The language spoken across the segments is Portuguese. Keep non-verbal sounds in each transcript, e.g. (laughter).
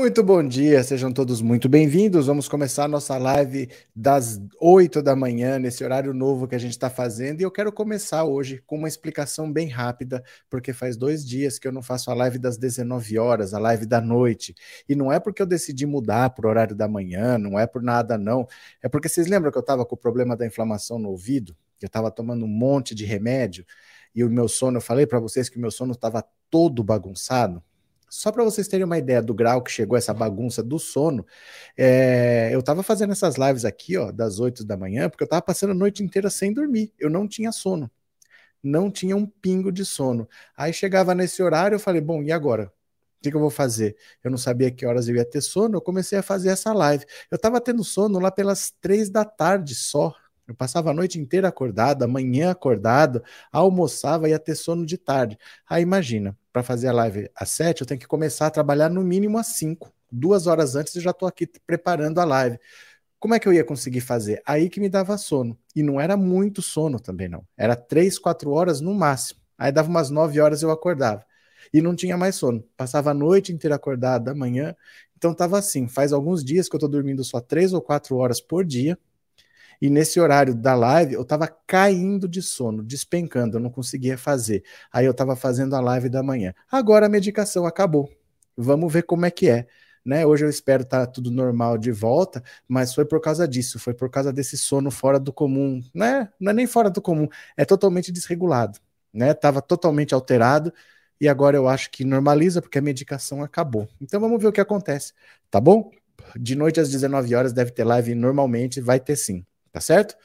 Muito bom dia, sejam todos muito bem-vindos. Vamos começar nossa live das 8 da manhã, nesse horário novo que a gente está fazendo. E eu quero começar hoje com uma explicação bem rápida, porque faz dois dias que eu não faço a live das 19 horas, a live da noite. E não é porque eu decidi mudar para o horário da manhã, não é por nada, não. É porque vocês lembram que eu estava com o problema da inflamação no ouvido? Eu estava tomando um monte de remédio e o meu sono, eu falei para vocês que o meu sono estava todo bagunçado. Só para vocês terem uma ideia do grau que chegou essa bagunça do sono, é, eu estava fazendo essas lives aqui, ó, das 8 da manhã, porque eu estava passando a noite inteira sem dormir. Eu não tinha sono. Não tinha um pingo de sono. Aí chegava nesse horário, eu falei, bom, e agora? O que, que, eu vou fazer? Eu não sabia que horas eu ia ter sono, eu comecei a fazer essa live. Eu estava tendo sono lá pelas três da tarde só. Eu passava a noite inteira acordado, a manhã acordado, almoçava e ia ter sono de tarde. Aí imagina, para fazer a live às sete, eu tenho que começar a trabalhar no mínimo às cinco. Duas horas antes eu já estou aqui preparando a live. Como é que eu ia conseguir fazer? Aí que me dava sono. E não era muito sono também, não. Era três, quatro horas no máximo. Aí dava umas nove horas eu acordava. E não tinha mais sono. Passava a noite inteira acordado da manhã. Então tava assim. Faz alguns dias que eu estou dormindo só três ou quatro horas por dia. E nesse horário da live, eu estava caindo de sono, despencando, eu não conseguia fazer. Aí eu estava fazendo a live da manhã. Agora a medicação acabou. Vamos ver como é que é. Né? Hoje eu espero estar tá tudo normal de volta, mas foi por causa disso, foi por causa desse sono fora do comum, né? Não é nem fora do comum, é totalmente desregulado, né? Tava totalmente alterado e agora eu acho que normaliza porque a medicação acabou. Então vamos ver o que acontece, tá bom? De noite às 19 horas deve ter live normalmente, vai ter sim tá certo?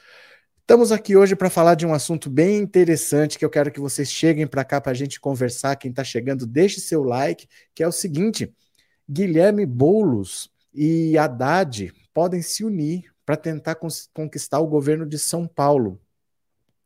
Estamos aqui hoje para falar de um assunto bem interessante que eu quero que vocês cheguem para cá para a gente conversar. Quem está chegando, deixe seu like, que é o seguinte: Guilherme Boulos e Haddad podem se unir para tentar conquistar o governo de São Paulo.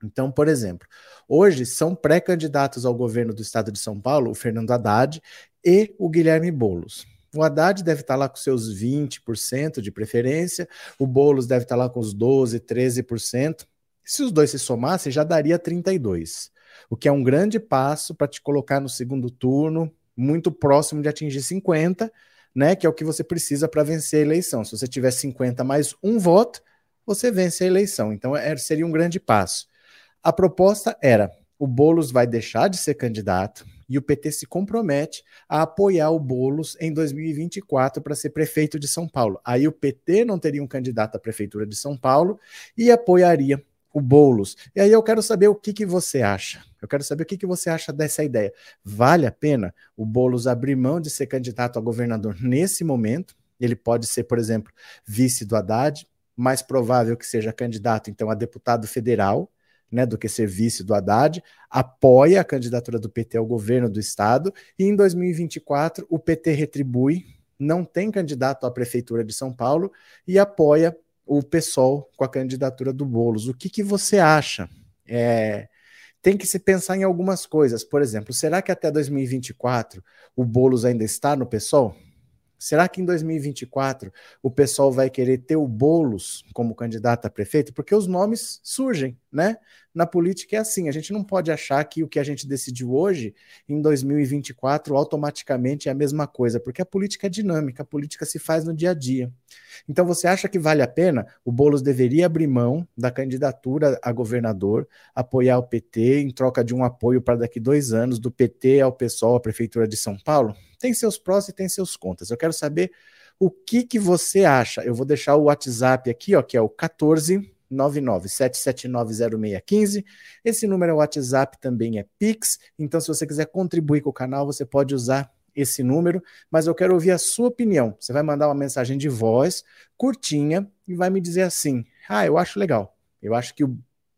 Então, por exemplo, hoje são pré-candidatos ao governo do estado de São Paulo o Fernando Haddad e o Guilherme Boulos. O Haddad deve estar lá com seus 20% de preferência, o Boulos deve estar lá com os 12%, 13%. Se os dois se somassem, já daria 32%, o que é um grande passo para te colocar no segundo turno, muito próximo de atingir 50%, né, que é o que você precisa para vencer a eleição. Se você tiver 50 mais um voto, você vence a eleição. Então, é, seria um grande passo. A proposta era: o Boulos vai deixar de ser candidato, e o PT se compromete a apoiar o Bolos em 2024 para ser prefeito de São Paulo. Aí o PT não teria um candidato à prefeitura de São Paulo e apoiaria o Boulos. E aí eu quero saber o que, que você acha. Eu quero saber o que, que você acha dessa ideia. Vale a pena o Boulos abrir mão de ser candidato a governador nesse momento? Ele pode ser, por exemplo, vice do Haddad, mais provável que seja candidato, então, a deputado federal, né, do que ser vice do Haddad, apoia a candidatura do PT ao governo do estado e em 2024 o PT retribui, não tem candidato à prefeitura de São Paulo e apoia o PSOL com a candidatura do Bolos. O que, que você acha? É, tem que se pensar em algumas coisas. Por exemplo, será que até 2024 o Bolos ainda está no PSOL? Será que em 2024 o pessoal vai querer ter o Bolos como candidato a prefeito? Porque os nomes surgem, né? Na política é assim, a gente não pode achar que o que a gente decidiu hoje, em 2024, automaticamente é a mesma coisa, porque a política é dinâmica, a política se faz no dia a dia. Então você acha que vale a pena? O Bolos deveria abrir mão da candidatura a governador, apoiar o PT em troca de um apoio para daqui dois anos do PT ao PSOL, a Prefeitura de São Paulo? tem seus prós e tem seus contras. Eu quero saber o que, que você acha. Eu vou deixar o WhatsApp aqui, ó, que é o 14 997790615. Esse número é WhatsApp, também é Pix. Então, se você quiser contribuir com o canal, você pode usar esse número, mas eu quero ouvir a sua opinião. Você vai mandar uma mensagem de voz curtinha e vai me dizer assim: "Ah, eu acho legal. Eu acho que o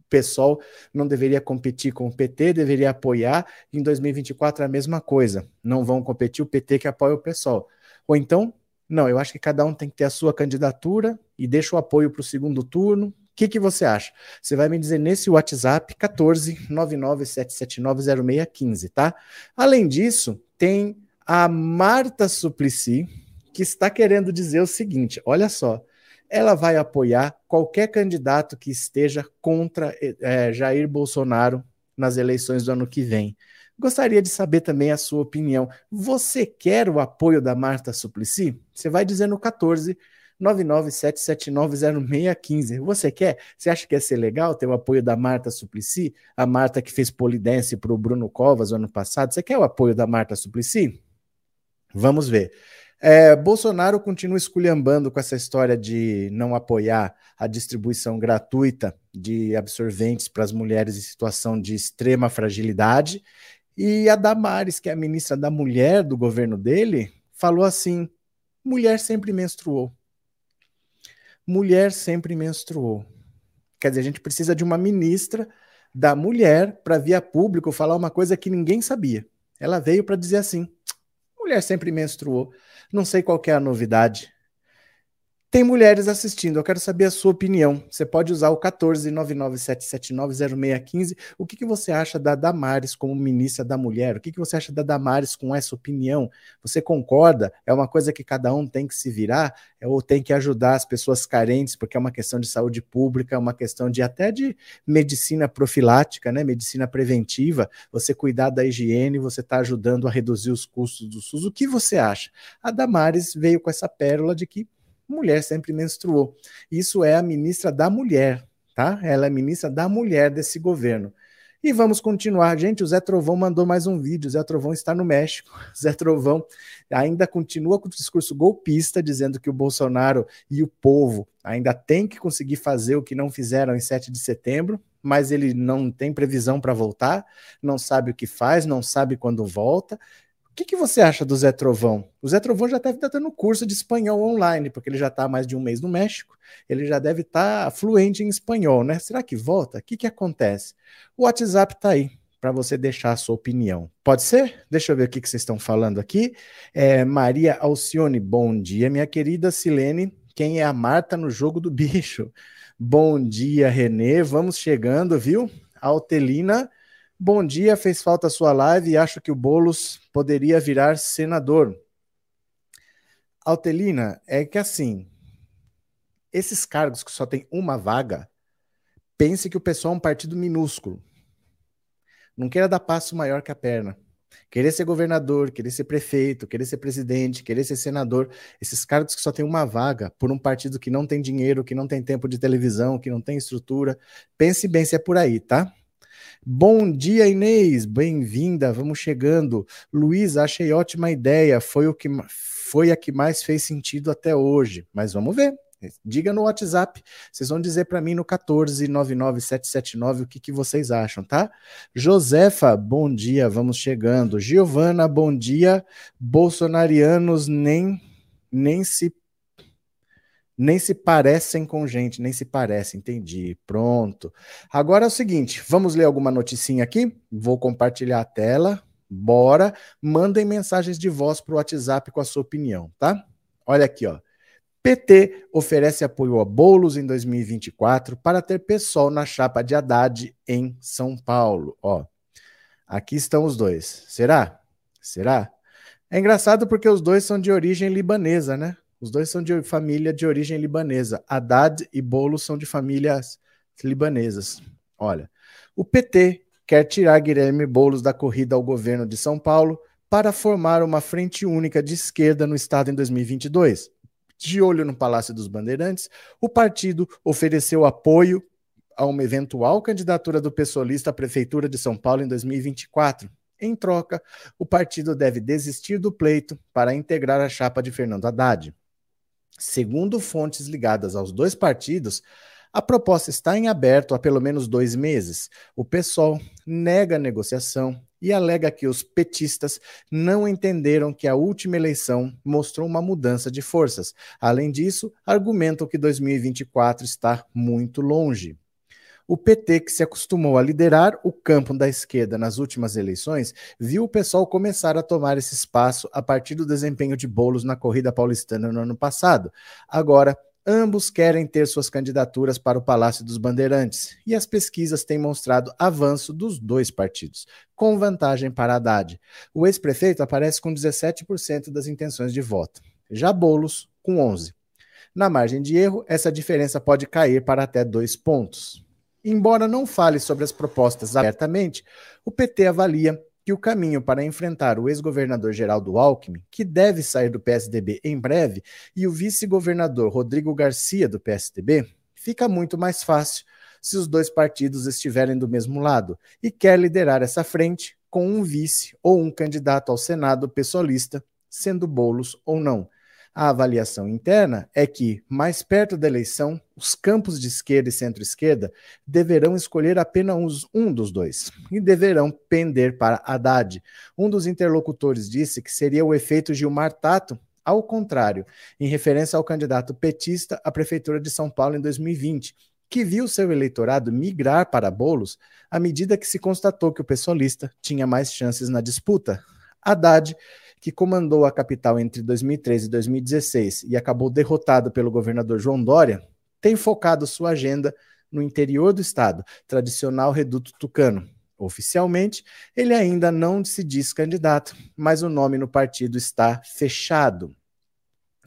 PSOL não deveria competir com o PT, deveria apoiar. Em 2024 é a mesma coisa. Não vão competir o PT que apoia o PSOL. Ou então, não, eu acho que cada um tem que ter a sua candidatura e deixa o apoio para o segundo turno. Que, que você acha? Você vai me dizer nesse WhatsApp 14 997790615, tá? Além disso, tem a Marta Suplicy, que está querendo dizer o seguinte: olha só, ela vai apoiar qualquer candidato que esteja contra é, Jair Bolsonaro nas eleições do ano que vem. Gostaria de saber também a sua opinião. Você quer o apoio da Marta Suplicy? Você vai dizer no 14 997790615. Você quer? Você acha que ia ser legal ter o apoio da Marta Suplicy? A Marta que fez polidense para o Bruno Covas no ano passado. Você quer o apoio da Marta Suplicy? Vamos ver. É, Bolsonaro continua esculhambando com essa história de não apoiar a distribuição gratuita de absorventes para as mulheres em situação de extrema fragilidade. E a Damares, que é a ministra da Mulher do governo dele, falou assim: mulher sempre menstruou mulher sempre menstruou. Quer dizer, a gente precisa de uma ministra da mulher para via público falar uma coisa que ninguém sabia. Ela veio para dizer assim: mulher sempre menstruou. Não sei qual é a novidade. Tem mulheres assistindo, eu quero saber a sua opinião. Você pode usar o 14997790615. O que, que você acha da Damares como ministra da Mulher? O que, que você acha da Damares com essa opinião? Você concorda? É uma coisa que cada um tem que se virar? É, ou tem que ajudar as pessoas carentes, porque é uma questão de saúde pública, é uma questão de até de medicina profilática, né? medicina preventiva. Você cuidar da higiene, você está ajudando a reduzir os custos do SUS. O que você acha? A Damares veio com essa pérola de que mulher sempre menstruou. Isso é a ministra da mulher, tá? Ela é ministra da mulher desse governo. E vamos continuar. Gente, o Zé Trovão mandou mais um vídeo. O Zé Trovão está no México. (laughs) Zé Trovão ainda continua com o discurso golpista, dizendo que o Bolsonaro e o povo ainda têm que conseguir fazer o que não fizeram em 7 de setembro, mas ele não tem previsão para voltar, não sabe o que faz, não sabe quando volta. O que, que, você acha do Zé Trovão? O Zé Trovão já deve estar dando curso de espanhol online, porque ele já está há mais de um mês no México, ele já deve estar fluente em espanhol, né? Será que volta? O que, que acontece? O WhatsApp está aí para você deixar a sua opinião. Pode ser? Deixa eu ver o que, que vocês estão falando aqui. É, Maria Alcione, bom dia, minha querida Silene. Quem é a Marta no jogo do bicho? Bom dia, Renê. Vamos chegando, viu? Altelina. Bom dia, fez falta a sua live e acho que o Bolos poderia virar senador. Altelina, é que assim, esses cargos que só tem uma vaga, pense que o pessoal é um partido minúsculo. Não queira dar passo maior que a perna. Querer ser governador, querer ser prefeito, querer ser presidente, querer ser senador, esses cargos que só tem uma vaga por um partido que não tem dinheiro, que não tem tempo de televisão, que não tem estrutura. Pense bem se é por aí, tá? Bom dia, Inês, bem-vinda, vamos chegando. Luiz, achei ótima ideia, foi, o que, foi a que mais fez sentido até hoje, mas vamos ver. Diga no WhatsApp, vocês vão dizer para mim no 1499779 o que, que vocês acham, tá? Josefa, bom dia, vamos chegando. Giovana, bom dia. Bolsonarianos nem nem se nem se parecem com gente, nem se parecem, entendi. Pronto. Agora é o seguinte, vamos ler alguma noticinha aqui? Vou compartilhar a tela. Bora. Mandem mensagens de voz para o WhatsApp com a sua opinião, tá? Olha aqui, ó. PT oferece apoio a bolos em 2024 para ter pessoal na chapa de Haddad em São Paulo. Ó, aqui estão os dois. Será? Será? É engraçado porque os dois são de origem libanesa, né? Os dois são de família de origem libanesa. Haddad e Boulos são de famílias libanesas. Olha, o PT quer tirar Guilherme Boulos da corrida ao governo de São Paulo para formar uma frente única de esquerda no estado em 2022. De olho no Palácio dos Bandeirantes, o partido ofereceu apoio a uma eventual candidatura do pessoalista à prefeitura de São Paulo em 2024. Em troca, o partido deve desistir do pleito para integrar a chapa de Fernando Haddad. Segundo fontes ligadas aos dois partidos, a proposta está em aberto há pelo menos dois meses. O PSOL nega a negociação e alega que os petistas não entenderam que a última eleição mostrou uma mudança de forças. Além disso, argumentam que 2024 está muito longe. O PT, que se acostumou a liderar o campo da esquerda nas últimas eleições, viu o pessoal começar a tomar esse espaço a partir do desempenho de Bolos na corrida paulistana no ano passado. Agora, ambos querem ter suas candidaturas para o Palácio dos Bandeirantes, e as pesquisas têm mostrado avanço dos dois partidos, com vantagem para Haddad. O ex-prefeito aparece com 17% das intenções de voto, já Bolos com 11%. Na margem de erro, essa diferença pode cair para até dois pontos. Embora não fale sobre as propostas abertamente, o PT avalia que o caminho para enfrentar o ex-governador Geraldo Alckmin, que deve sair do PSDB em breve, e o vice-governador Rodrigo Garcia, do PSDB, fica muito mais fácil se os dois partidos estiverem do mesmo lado e quer liderar essa frente com um vice ou um candidato ao Senado pessoalista, sendo Bolos ou não. A avaliação interna é que, mais perto da eleição, os campos de esquerda e centro-esquerda deverão escolher apenas um dos dois e deverão pender para Haddad. Um dos interlocutores disse que seria o efeito Gilmar Tato, ao contrário, em referência ao candidato petista à Prefeitura de São Paulo em 2020, que viu seu eleitorado migrar para Bolos à medida que se constatou que o pessoalista tinha mais chances na disputa. Haddad que comandou a capital entre 2013 e 2016 e acabou derrotado pelo governador João Dória, tem focado sua agenda no interior do estado, tradicional reduto tucano. Oficialmente, ele ainda não se diz candidato, mas o nome no partido está fechado.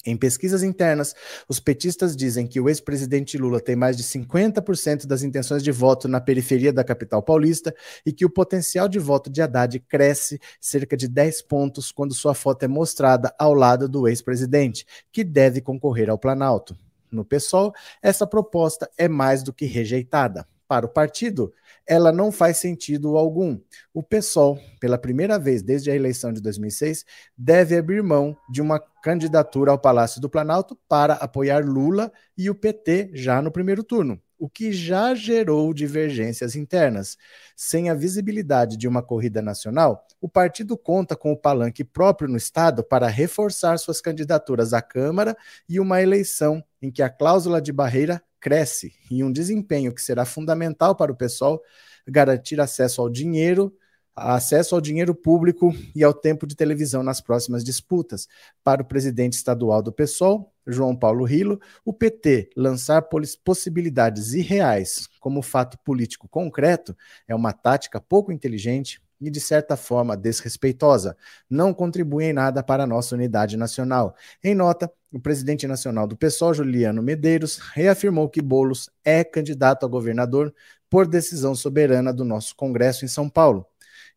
Em pesquisas internas, os petistas dizem que o ex-presidente Lula tem mais de 50% das intenções de voto na periferia da capital paulista e que o potencial de voto de Haddad cresce cerca de 10 pontos quando sua foto é mostrada ao lado do ex-presidente, que deve concorrer ao Planalto. No PSOL, essa proposta é mais do que rejeitada. Para o partido, ela não faz sentido algum. O PSOL, pela primeira vez desde a eleição de 2006, deve abrir mão de uma candidatura ao Palácio do Planalto para apoiar Lula e o PT já no primeiro turno, o que já gerou divergências internas. Sem a visibilidade de uma corrida nacional, o partido conta com o palanque próprio no Estado para reforçar suas candidaturas à Câmara e uma eleição em que a cláusula de barreira cresce e um desempenho que será fundamental para o pessoal garantir acesso ao dinheiro, acesso ao dinheiro público e ao tempo de televisão nas próximas disputas. Para o presidente estadual do PSOL, João Paulo Rilo, o PT lançar possibilidades irreais como fato político concreto é uma tática pouco inteligente e, de certa forma, desrespeitosa. Não contribui em nada para a nossa unidade nacional. Em nota, o presidente nacional do PSOL, Juliano Medeiros, reafirmou que Bolos é candidato a governador por decisão soberana do nosso Congresso em São Paulo.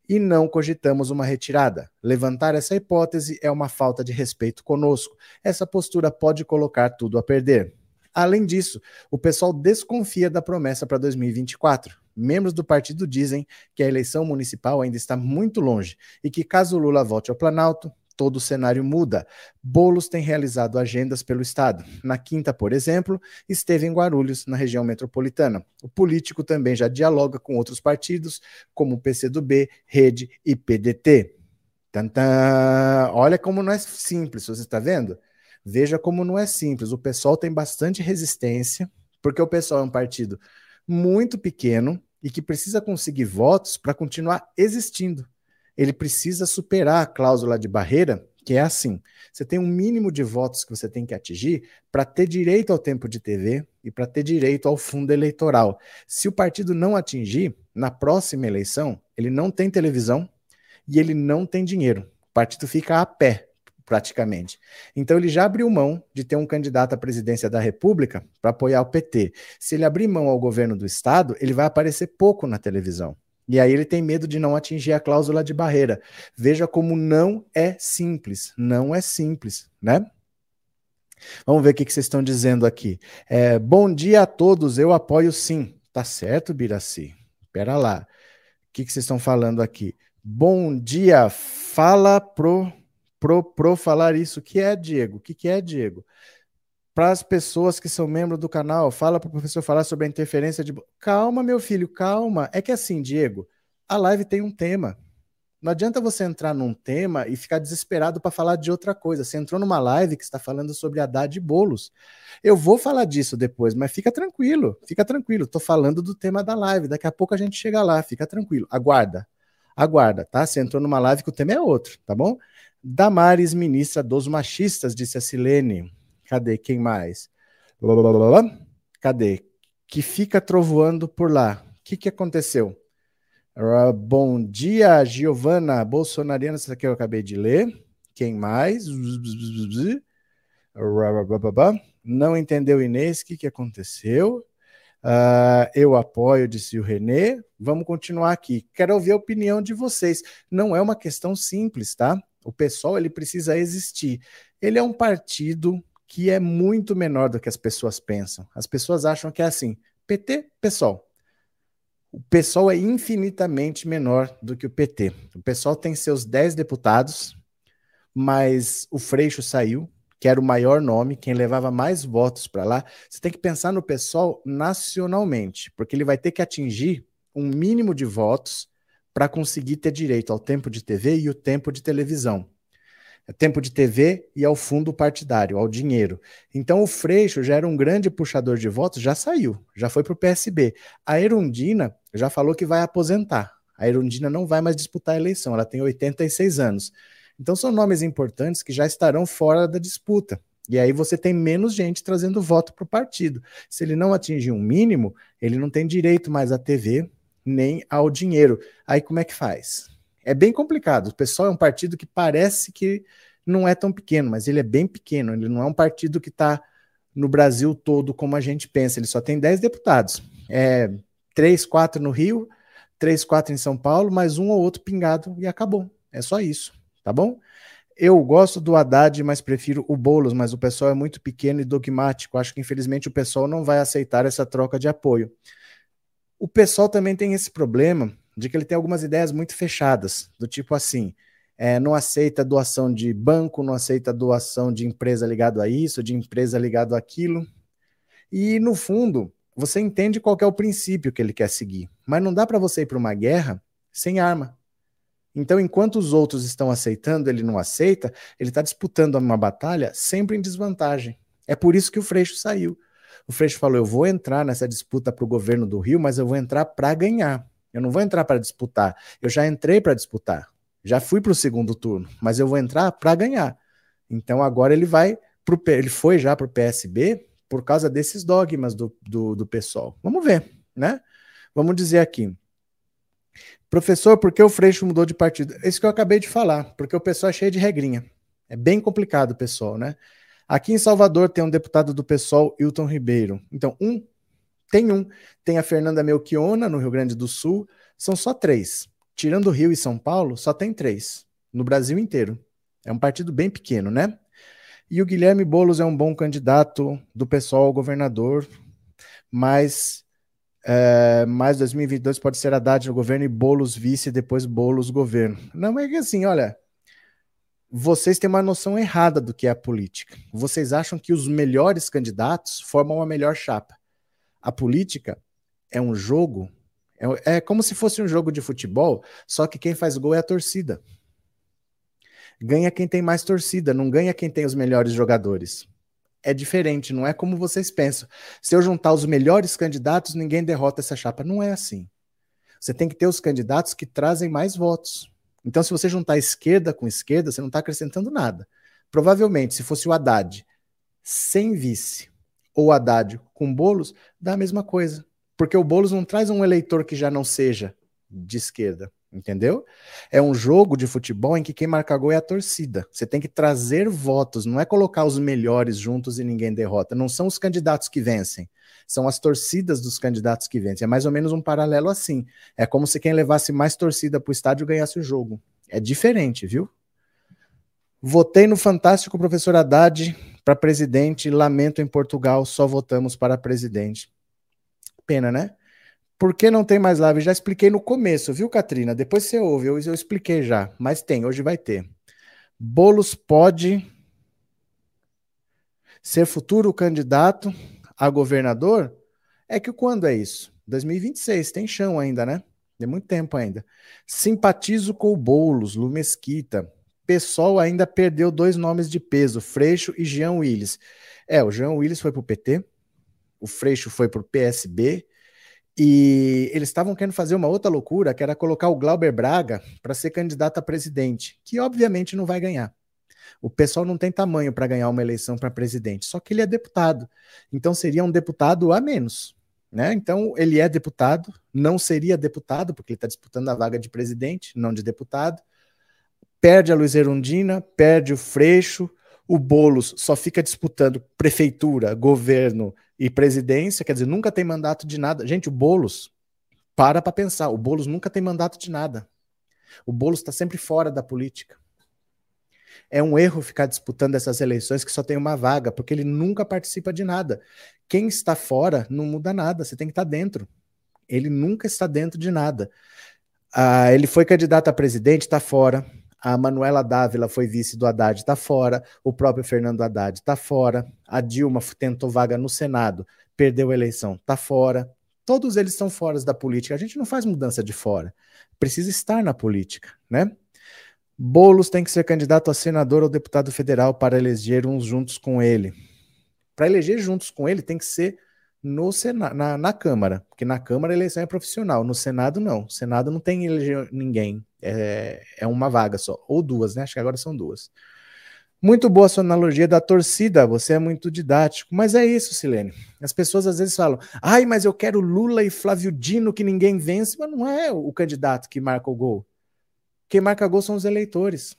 E não cogitamos uma retirada. Levantar essa hipótese é uma falta de respeito conosco. Essa postura pode colocar tudo a perder. Além disso, o pessoal desconfia da promessa para 2024. Membros do partido dizem que a eleição municipal ainda está muito longe e que, caso Lula volte ao Planalto, todo o cenário muda. Bolos tem realizado agendas pelo Estado. Na quinta, por exemplo, esteve em Guarulhos, na região metropolitana. O político também já dialoga com outros partidos, como o PCdoB, Rede e PDT. Tantã. Olha como não é simples, você está vendo? Veja como não é simples. O pessoal tem bastante resistência, porque o pessoal é um partido muito pequeno e que precisa conseguir votos para continuar existindo ele precisa superar a cláusula de barreira, que é assim: você tem um mínimo de votos que você tem que atingir para ter direito ao tempo de TV e para ter direito ao fundo eleitoral. Se o partido não atingir, na próxima eleição, ele não tem televisão e ele não tem dinheiro. O partido fica a pé, praticamente. Então ele já abriu mão de ter um candidato à presidência da República para apoiar o PT. Se ele abrir mão ao governo do estado, ele vai aparecer pouco na televisão. E aí ele tem medo de não atingir a cláusula de barreira. Veja como não é simples, não é simples, né? Vamos ver o que, vocês estão dizendo aqui. É, bom dia a todos, eu apoio sim. Tá certo, Biraci? Espera lá. O que vocês estão falando aqui? Bom dia, fala pro, pro, pro falar isso. O que é, Diego? O que, que é, Diego? para as pessoas que são membros do canal, fala para o professor falar sobre a interferência de. Calma, meu filho, calma. É que assim, Diego, a live tem um tema. Não adianta você entrar num tema e ficar desesperado para falar de outra coisa. Você entrou numa live que está falando sobre Haddad e bolos. Eu vou falar disso depois, mas fica tranquilo, fica tranquilo. Estou falando do tema da live. Daqui a pouco a gente chega lá, fica tranquilo. Aguarda, aguarda, tá? Você entrou numa live que o tema é outro, tá bom? Damares, ministra dos machistas, disse a Silene. Cadê? Quem mais? Cadê? Que fica trovoando por lá. O que, que aconteceu? Uh, bom dia, Giovana Bolsonariana. Essa aqui eu acabei de ler. Quem mais? Não entendeu, Inês, o que, que aconteceu? Uh, eu apoio, disse o Renê. Vamos continuar aqui. Quero ouvir a opinião de vocês. Não é uma questão simples, tá? O pessoal ele precisa existir. Ele é um partido que é muito menor do que as pessoas pensam. As pessoas acham que é assim: PT, pessoal. O pessoal é infinitamente menor do que o PT. O pessoal tem seus 10 deputados, mas o Freixo saiu, que era o maior nome, quem levava mais votos para lá. Você tem que pensar no pessoal nacionalmente, porque ele vai ter que atingir um mínimo de votos para conseguir ter direito ao tempo de TV e o tempo de televisão. É tempo de TV e ao fundo partidário, ao dinheiro. Então o Freixo já era um grande puxador de votos, já saiu, já foi para o PSB. A Erundina já falou que vai aposentar. A Erundina não vai mais disputar a eleição, ela tem 86 anos. Então são nomes importantes que já estarão fora da disputa. E aí você tem menos gente trazendo voto para o partido. Se ele não atingir um mínimo, ele não tem direito mais à TV nem ao dinheiro. Aí como é que faz? É bem complicado. O pessoal é um partido que parece que não é tão pequeno, mas ele é bem pequeno. Ele não é um partido que está no Brasil todo como a gente pensa. Ele só tem 10 deputados. É, 3, 4 no Rio, 3, 4 em São Paulo, mais um ou outro pingado e acabou. É só isso, tá bom? Eu gosto do Haddad, mas prefiro o Boulos, mas o pessoal é muito pequeno e dogmático. Acho que infelizmente o pessoal não vai aceitar essa troca de apoio. O pessoal também tem esse problema de que ele tem algumas ideias muito fechadas, do tipo assim, é, não aceita doação de banco, não aceita doação de empresa ligado a isso, de empresa ligado àquilo. E no fundo, você entende qual é o princípio que ele quer seguir, mas não dá para você ir para uma guerra sem arma. Então, enquanto os outros estão aceitando, ele não aceita, ele está disputando uma batalha sempre em desvantagem. É por isso que o Freixo saiu. O Freixo falou: eu vou entrar nessa disputa para o governo do Rio, mas eu vou entrar para ganhar. Eu não vou entrar para disputar. Eu já entrei para disputar. Já fui para o segundo turno, mas eu vou entrar para ganhar. Então agora ele vai pro, ele foi já para o PSB por causa desses dogmas do, do, do pessoal. Vamos ver, né? Vamos dizer aqui. Professor, por que o Freixo mudou de partido? Isso que eu acabei de falar, porque o pessoal é cheio de regrinha. É bem complicado, pessoal, né? Aqui em Salvador tem um deputado do PSOL, Hilton Ribeiro. Então, um tem um. Tem a Fernanda Melchiona, no Rio Grande do Sul. São só três. Tirando Rio e São Paulo, só tem três. No Brasil inteiro. É um partido bem pequeno, né? E o Guilherme Boulos é um bom candidato do pessoal ao governador, mas é, mais 2022 pode ser Haddad no governo e Boulos vice, depois Boulos governo. Não é que assim, olha, vocês têm uma noção errada do que é a política. Vocês acham que os melhores candidatos formam a melhor chapa a política é um jogo, é, é como se fosse um jogo de futebol, só que quem faz gol é a torcida. Ganha quem tem mais torcida, não ganha quem tem os melhores jogadores. É diferente, não é como vocês pensam. Se eu juntar os melhores candidatos, ninguém derrota essa chapa. Não é assim. Você tem que ter os candidatos que trazem mais votos. Então, se você juntar esquerda com esquerda, você não está acrescentando nada. Provavelmente, se fosse o Haddad sem vice, ou Haddad com Bolos, dá a mesma coisa. Porque o Bolos não traz um eleitor que já não seja de esquerda, entendeu? É um jogo de futebol em que quem marca gol é a torcida. Você tem que trazer votos, não é colocar os melhores juntos e ninguém derrota. Não são os candidatos que vencem, são as torcidas dos candidatos que vencem. É mais ou menos um paralelo assim. É como se quem levasse mais torcida para o estádio ganhasse o jogo. É diferente, viu? Votei no fantástico professor Haddad para presidente, lamento em Portugal, só votamos para presidente. Pena, né? Por que não tem mais live? Já expliquei no começo, viu, Katrina? Depois você ouve, eu, eu expliquei já, mas tem, hoje vai ter. Bolos pode ser futuro candidato a governador? É que quando é isso? 2026, tem chão ainda, né? Tem muito tempo ainda. Simpatizo com o Boulos, Lu Mesquita. PSOL ainda perdeu dois nomes de peso, Freixo e Jean Willis. É, o Jean Willis foi para o PT, o Freixo foi para o PSB, e eles estavam querendo fazer uma outra loucura, que era colocar o Glauber Braga para ser candidato a presidente, que obviamente não vai ganhar. O pessoal não tem tamanho para ganhar uma eleição para presidente, só que ele é deputado. Então seria um deputado a menos. Né? Então ele é deputado, não seria deputado, porque ele está disputando a vaga de presidente, não de deputado perde a Luiz Erundina, perde o Freixo, O Boulos só fica disputando prefeitura, governo e presidência, quer dizer, nunca tem mandato de nada. Gente, o Boulos, para para pensar, o Boulos nunca tem mandato de nada. O Boulos está sempre fora da política. É um erro ficar disputando essas eleições que só tem uma vaga, porque ele nunca participa de nada. Quem está fora não muda nada, você tem que estar dentro. Ele nunca está dentro de nada. Ah, ele foi candidato a presidente, está fora. A Manuela Dávila foi vice do Haddad, está fora. O próprio Fernando Haddad está fora. A Dilma tentou vaga no Senado, perdeu a eleição, está fora. Todos eles são fora da política. A gente não faz mudança de fora. Precisa estar na política, né? Bolos tem que ser candidato a senador ou deputado federal para eleger uns juntos com ele. Para eleger juntos com ele, tem que ser no Senado, na, na, Câmara, porque na Câmara a eleição é profissional, no Senado não. O Senado não tem eleger ninguém, é, é uma vaga só, ou duas, né? Acho que agora são duas. Muito boa a sua analogia da torcida, você é muito didático. Mas é isso, Silene. As pessoas às vezes falam, ai, mas eu quero Lula e Flávio Dino que ninguém vence, mas não é o candidato que marca o gol. Quem marca gol são os eleitores.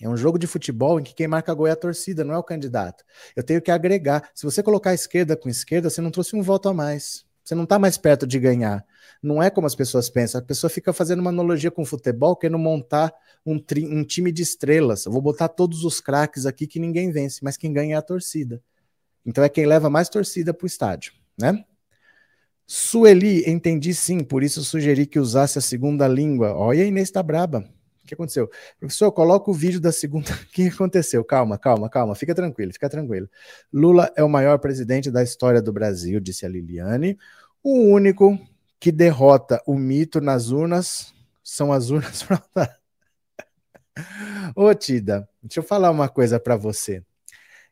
É um jogo de futebol em que quem marca gol é a torcida, não é o candidato. Eu tenho que agregar. Se você colocar esquerda com esquerda, você não trouxe um voto a mais. Você não está mais perto de ganhar. Não é como as pessoas pensam. A pessoa fica fazendo uma analogia com futebol, querendo montar um, um time de estrelas. Eu vou botar todos os craques aqui que ninguém vence, mas quem ganha é a torcida. Então é quem leva mais torcida para o estádio, né? Sueli, entendi sim, por isso sugeri que usasse a segunda língua. Olha, a Inês tá braba. O que aconteceu? Professor, coloca o vídeo da segunda. (laughs) O que aconteceu? Calma, calma, calma. Fica tranquilo, fica tranquilo. Lula é o maior presidente da história do Brasil, disse a Liliane. O único que derrota o mito nas urnas são as urnas (laughs) fraudadas. Ô, Tida, deixa eu falar uma coisa para você.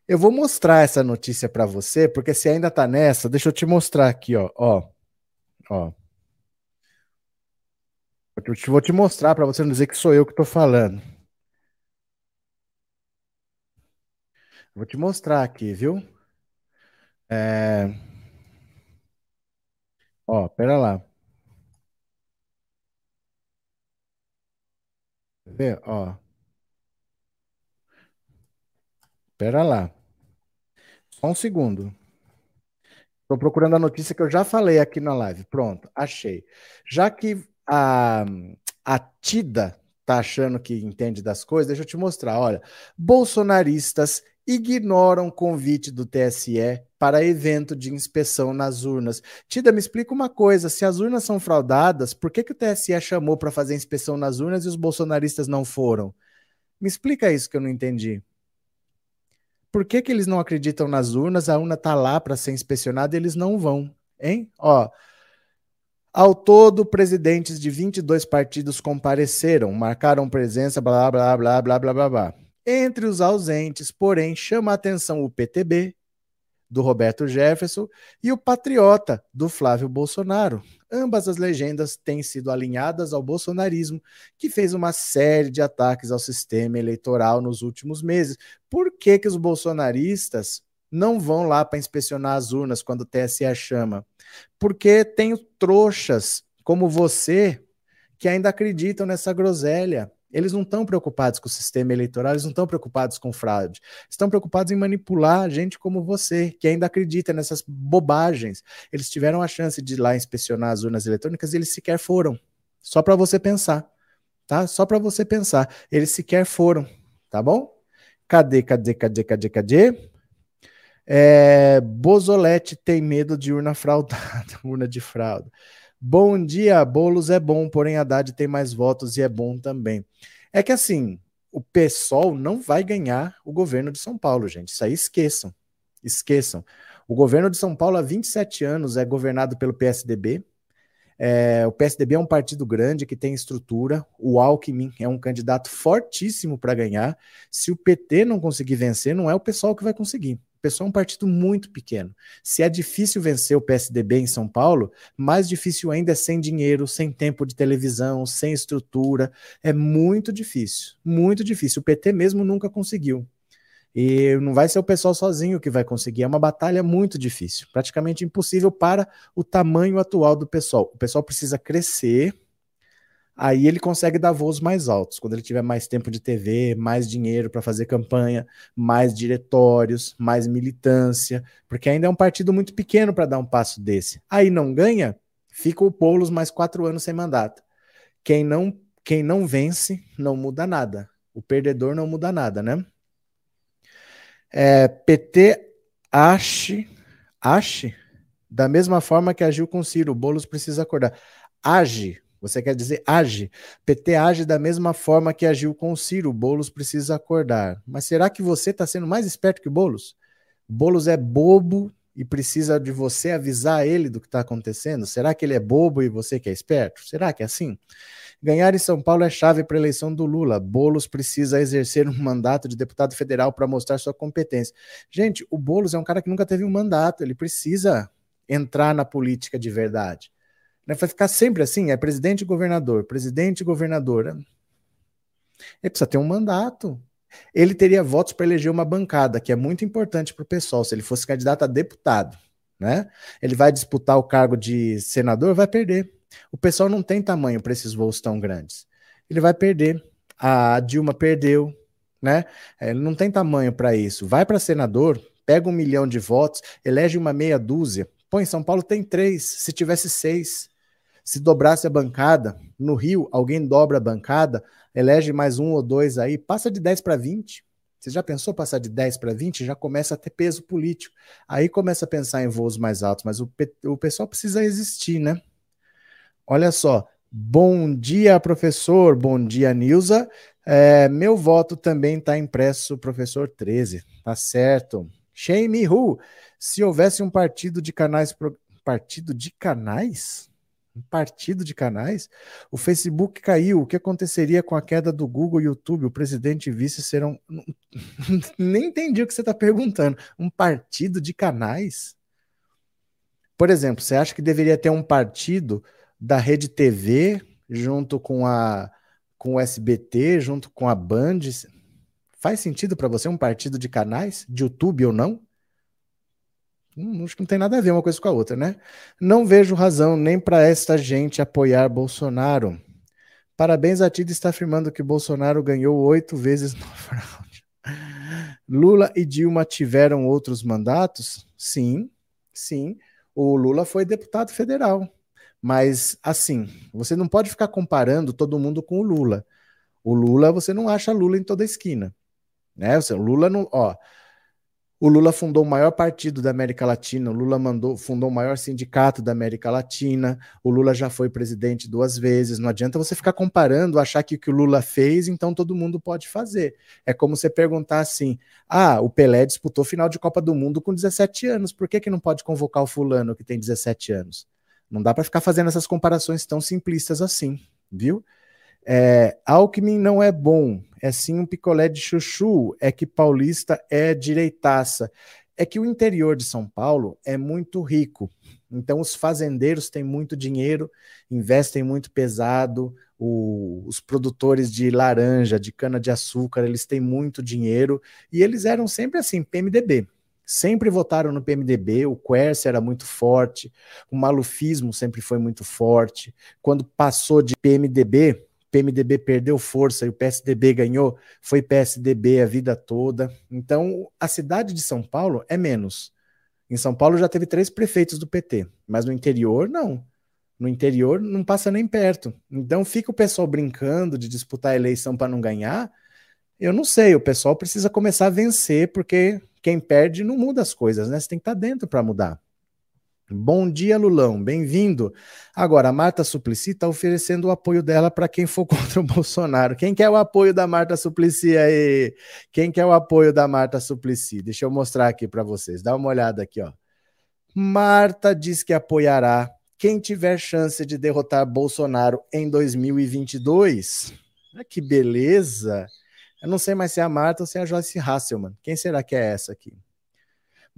Eu vou mostrar essa notícia para você, porque se ainda tá nessa, deixa eu te mostrar aqui, ó, ó, ó. Eu vou te mostrar para você não dizer que sou eu que tô falando. Vou te mostrar aqui, viu? É... Ó, pera lá. Ver? Ó. Pera lá. Só um segundo. Estou procurando a notícia que eu já falei aqui na live. Pronto, achei. Já que a, a Tida tá achando que entende das coisas, deixa eu te mostrar. Olha, bolsonaristas ignoram convite do TSE para evento de inspeção nas urnas. Tida, me explica uma coisa: se as urnas são fraudadas, por que, que o TSE chamou para fazer inspeção nas urnas e os bolsonaristas não foram? Me explica isso que eu não entendi. Por que, que eles não acreditam nas urnas? A urna está lá para ser inspecionada e eles não vão, hein? Ó, ao todo, presidentes de 22 partidos compareceram, marcaram presença, blá, blá, blá, blá, blá, blá, blá. Entre os ausentes, porém, chama a atenção o PTB, do Roberto Jefferson, e o Patriota, do Flávio Bolsonaro. Ambas as legendas têm sido alinhadas ao bolsonarismo, que fez uma série de ataques ao sistema eleitoral nos últimos meses. Por que, que os bolsonaristas não vão lá para inspecionar as urnas quando o TSE chama? Porque tem trouxas como você que ainda acreditam nessa groselha. Eles não estão preocupados com o sistema eleitoral, eles não estão preocupados com fraude. Estão preocupados em manipular gente como você, que ainda acredita nessas bobagens. Eles tiveram a chance de ir lá inspecionar as urnas eletrônicas e eles sequer foram. Só para você pensar, tá? Só para você pensar. Eles sequer foram, tá bom? Cadê, cadê, cadê, cadê, cadê? É, Bozolete tem medo de urna fraudada, (laughs) urna de fraude. Bom dia, Bolos é bom, porém Haddad tem mais votos e é bom também. É que assim, o PSOL não vai ganhar o governo de São Paulo, gente. Isso aí esqueçam. Esqueçam. O governo de São Paulo há 27 anos é governado pelo PSDB. É, o PSDB é um partido grande que tem estrutura. O Alckmin é um candidato fortíssimo para ganhar. Se o PT não conseguir vencer, não é o pessoal que vai conseguir. PSOL é um partido muito pequeno. Se é difícil vencer o PSDB em São Paulo, mais difícil ainda é sem dinheiro, sem tempo de televisão, sem estrutura. É muito difícil, muito difícil. O PT mesmo nunca conseguiu. E não vai ser o pessoal sozinho que vai conseguir. É uma batalha muito difícil, praticamente impossível para o tamanho atual do pessoal. O pessoal precisa crescer Aí ele consegue dar voos mais altos, quando ele tiver mais tempo de TV, mais dinheiro para fazer campanha, mais diretórios, mais militância, porque ainda é um partido muito pequeno para dar um passo desse. Aí não ganha, fica o Boulos mais quatro anos sem mandato. Quem não, quem não vence não muda nada. O perdedor não muda nada, né? É, PT ache, ache, da mesma forma que agiu com Ciro, o Boulos precisa acordar. Age, você quer dizer age. PT age da mesma forma que agiu com o Ciro. Boulos precisa acordar. Mas será que você está sendo mais esperto que? O Boulos é bobo e precisa de você avisar ele do que está acontecendo? Será que ele é bobo e você que é esperto? Será que é assim? Ganhar em São Paulo é chave para a eleição do Lula. Boulos precisa exercer um mandato de deputado federal para mostrar sua competência. Gente, o Boulos é um cara que nunca teve um mandato, ele precisa entrar na política de verdade. Né? Vai ficar sempre assim, é presidente e governador, presidente e governador. Ele precisa ter um mandato. Ele teria votos para eleger uma bancada, que é muito importante para o pessoal, se ele fosse candidato a deputado. Né? Ele vai disputar o cargo de senador, vai perder. O pessoal não tem tamanho para esses voos tão grandes. Ele vai perder. A Dilma perdeu, né? Ele não tem tamanho para isso. Vai para senador, pega um milhão de votos, elege uma meia dúzia. Pô, em São Paulo tem três. Se tivesse seis, se dobrasse a bancada, no Rio, alguém dobra a bancada, elege mais um ou dois aí, passa de 10 para 20. Você já pensou passar de 10 para 20? Já começa a ter peso político. Aí começa a pensar em voos mais altos, mas o, o pessoal precisa existir, né? Olha só. Bom dia, professor. Bom dia, Nilza. É, meu voto também está impresso, professor 13. Tá certo. Shame who? Se houvesse um partido de canais. Pro... Partido de canais? Um partido de canais, o Facebook caiu. O que aconteceria com a queda do Google e YouTube? O presidente e vice serão. (laughs) Nem entendi o que você está perguntando. Um partido de canais? Por exemplo, você acha que deveria ter um partido da Rede TV junto com a com o SBT, junto com a Band? Faz sentido para você um partido de canais, de YouTube ou não? Hum, acho que não tem nada a ver uma coisa com a outra, né? Não vejo razão nem para esta gente apoiar Bolsonaro. Parabéns a Tida está afirmando que Bolsonaro ganhou oito vezes no (laughs) fraude. Lula e Dilma tiveram outros mandatos? Sim, sim. O Lula foi deputado federal. Mas, assim, você não pode ficar comparando todo mundo com o Lula. O Lula, você não acha Lula em toda esquina. Né? O Lula não. Ó, o Lula fundou o maior partido da América Latina, o Lula mandou, fundou o maior sindicato da América Latina, o Lula já foi presidente duas vezes. Não adianta você ficar comparando, achar que o que o Lula fez, então todo mundo pode fazer. É como você perguntar assim: ah, o Pelé disputou final de Copa do Mundo com 17 anos, por que, que não pode convocar o fulano que tem 17 anos? Não dá para ficar fazendo essas comparações tão simplistas assim, viu? É, Alckmin não é bom, é sim um picolé de chuchu, é que paulista é direitaça. É que o interior de São Paulo é muito rico, então os fazendeiros têm muito dinheiro, investem muito pesado, o, os produtores de laranja, de cana-de-açúcar, eles têm muito dinheiro, e eles eram sempre assim, PMDB. Sempre votaram no PMDB, o Quercia era muito forte, o malufismo sempre foi muito forte. Quando passou de PMDB, PMDB perdeu força e o PSDB ganhou, foi PSDB a vida toda. Então, a cidade de São Paulo é menos. Em São Paulo já teve três prefeitos do PT, mas no interior, não. No interior não passa nem perto. Então fica o pessoal brincando de disputar a eleição para não ganhar. Eu não sei, o pessoal precisa começar a vencer, porque quem perde não muda as coisas, né? Você tem que estar tá dentro para mudar. Bom dia, Lulão, bem-vindo. Agora, a Marta Suplicy está oferecendo o apoio dela para quem for (laughs) contra o Bolsonaro. Quem quer o apoio da Marta Suplicy aí? Quem quer o apoio da Marta Suplicy? Deixa eu mostrar aqui para vocês. Dá uma olhada aqui, ó. Marta diz que apoiará quem tiver chance de derrotar Bolsonaro em 2022. Olha que beleza! Eu não sei mais se é a Marta ou se é a Joyce Hasselman. Quem será que é essa aqui?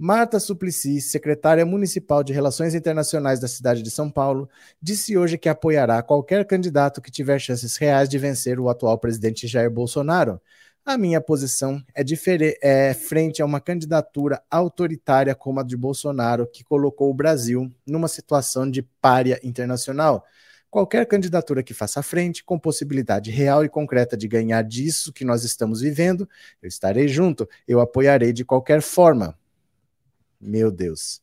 Marta Suplicy, secretária municipal de Relações Internacionais da cidade de São Paulo, disse hoje que apoiará qualquer candidato que tiver chances reais de vencer o atual presidente Jair Bolsonaro. A minha posição é, é frente a uma candidatura autoritária como a de Bolsonaro, que colocou o Brasil numa situação de párea internacional. Qualquer candidatura que faça frente, com possibilidade real e concreta de ganhar disso que nós estamos vivendo, eu estarei junto, eu apoiarei de qualquer forma. Meu Deus.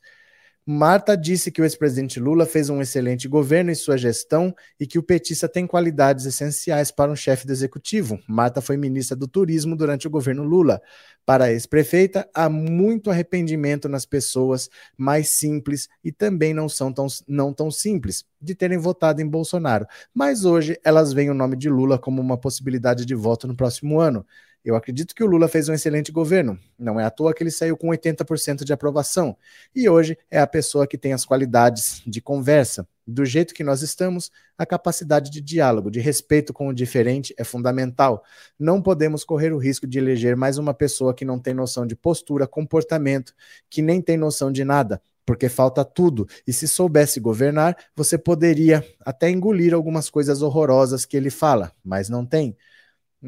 Marta disse que o ex-presidente Lula fez um excelente governo em sua gestão e que o petista tem qualidades essenciais para um chefe do executivo. Marta foi ministra do Turismo durante o governo Lula. Para a ex-prefeita, há muito arrependimento nas pessoas mais simples e também não são tão, não tão simples de terem votado em Bolsonaro. Mas hoje elas veem o nome de Lula como uma possibilidade de voto no próximo ano. Eu acredito que o Lula fez um excelente governo. Não é à toa que ele saiu com 80% de aprovação. E hoje é a pessoa que tem as qualidades de conversa. Do jeito que nós estamos, a capacidade de diálogo, de respeito com o diferente é fundamental. Não podemos correr o risco de eleger mais uma pessoa que não tem noção de postura, comportamento, que nem tem noção de nada, porque falta tudo. E se soubesse governar, você poderia até engolir algumas coisas horrorosas que ele fala, mas não tem.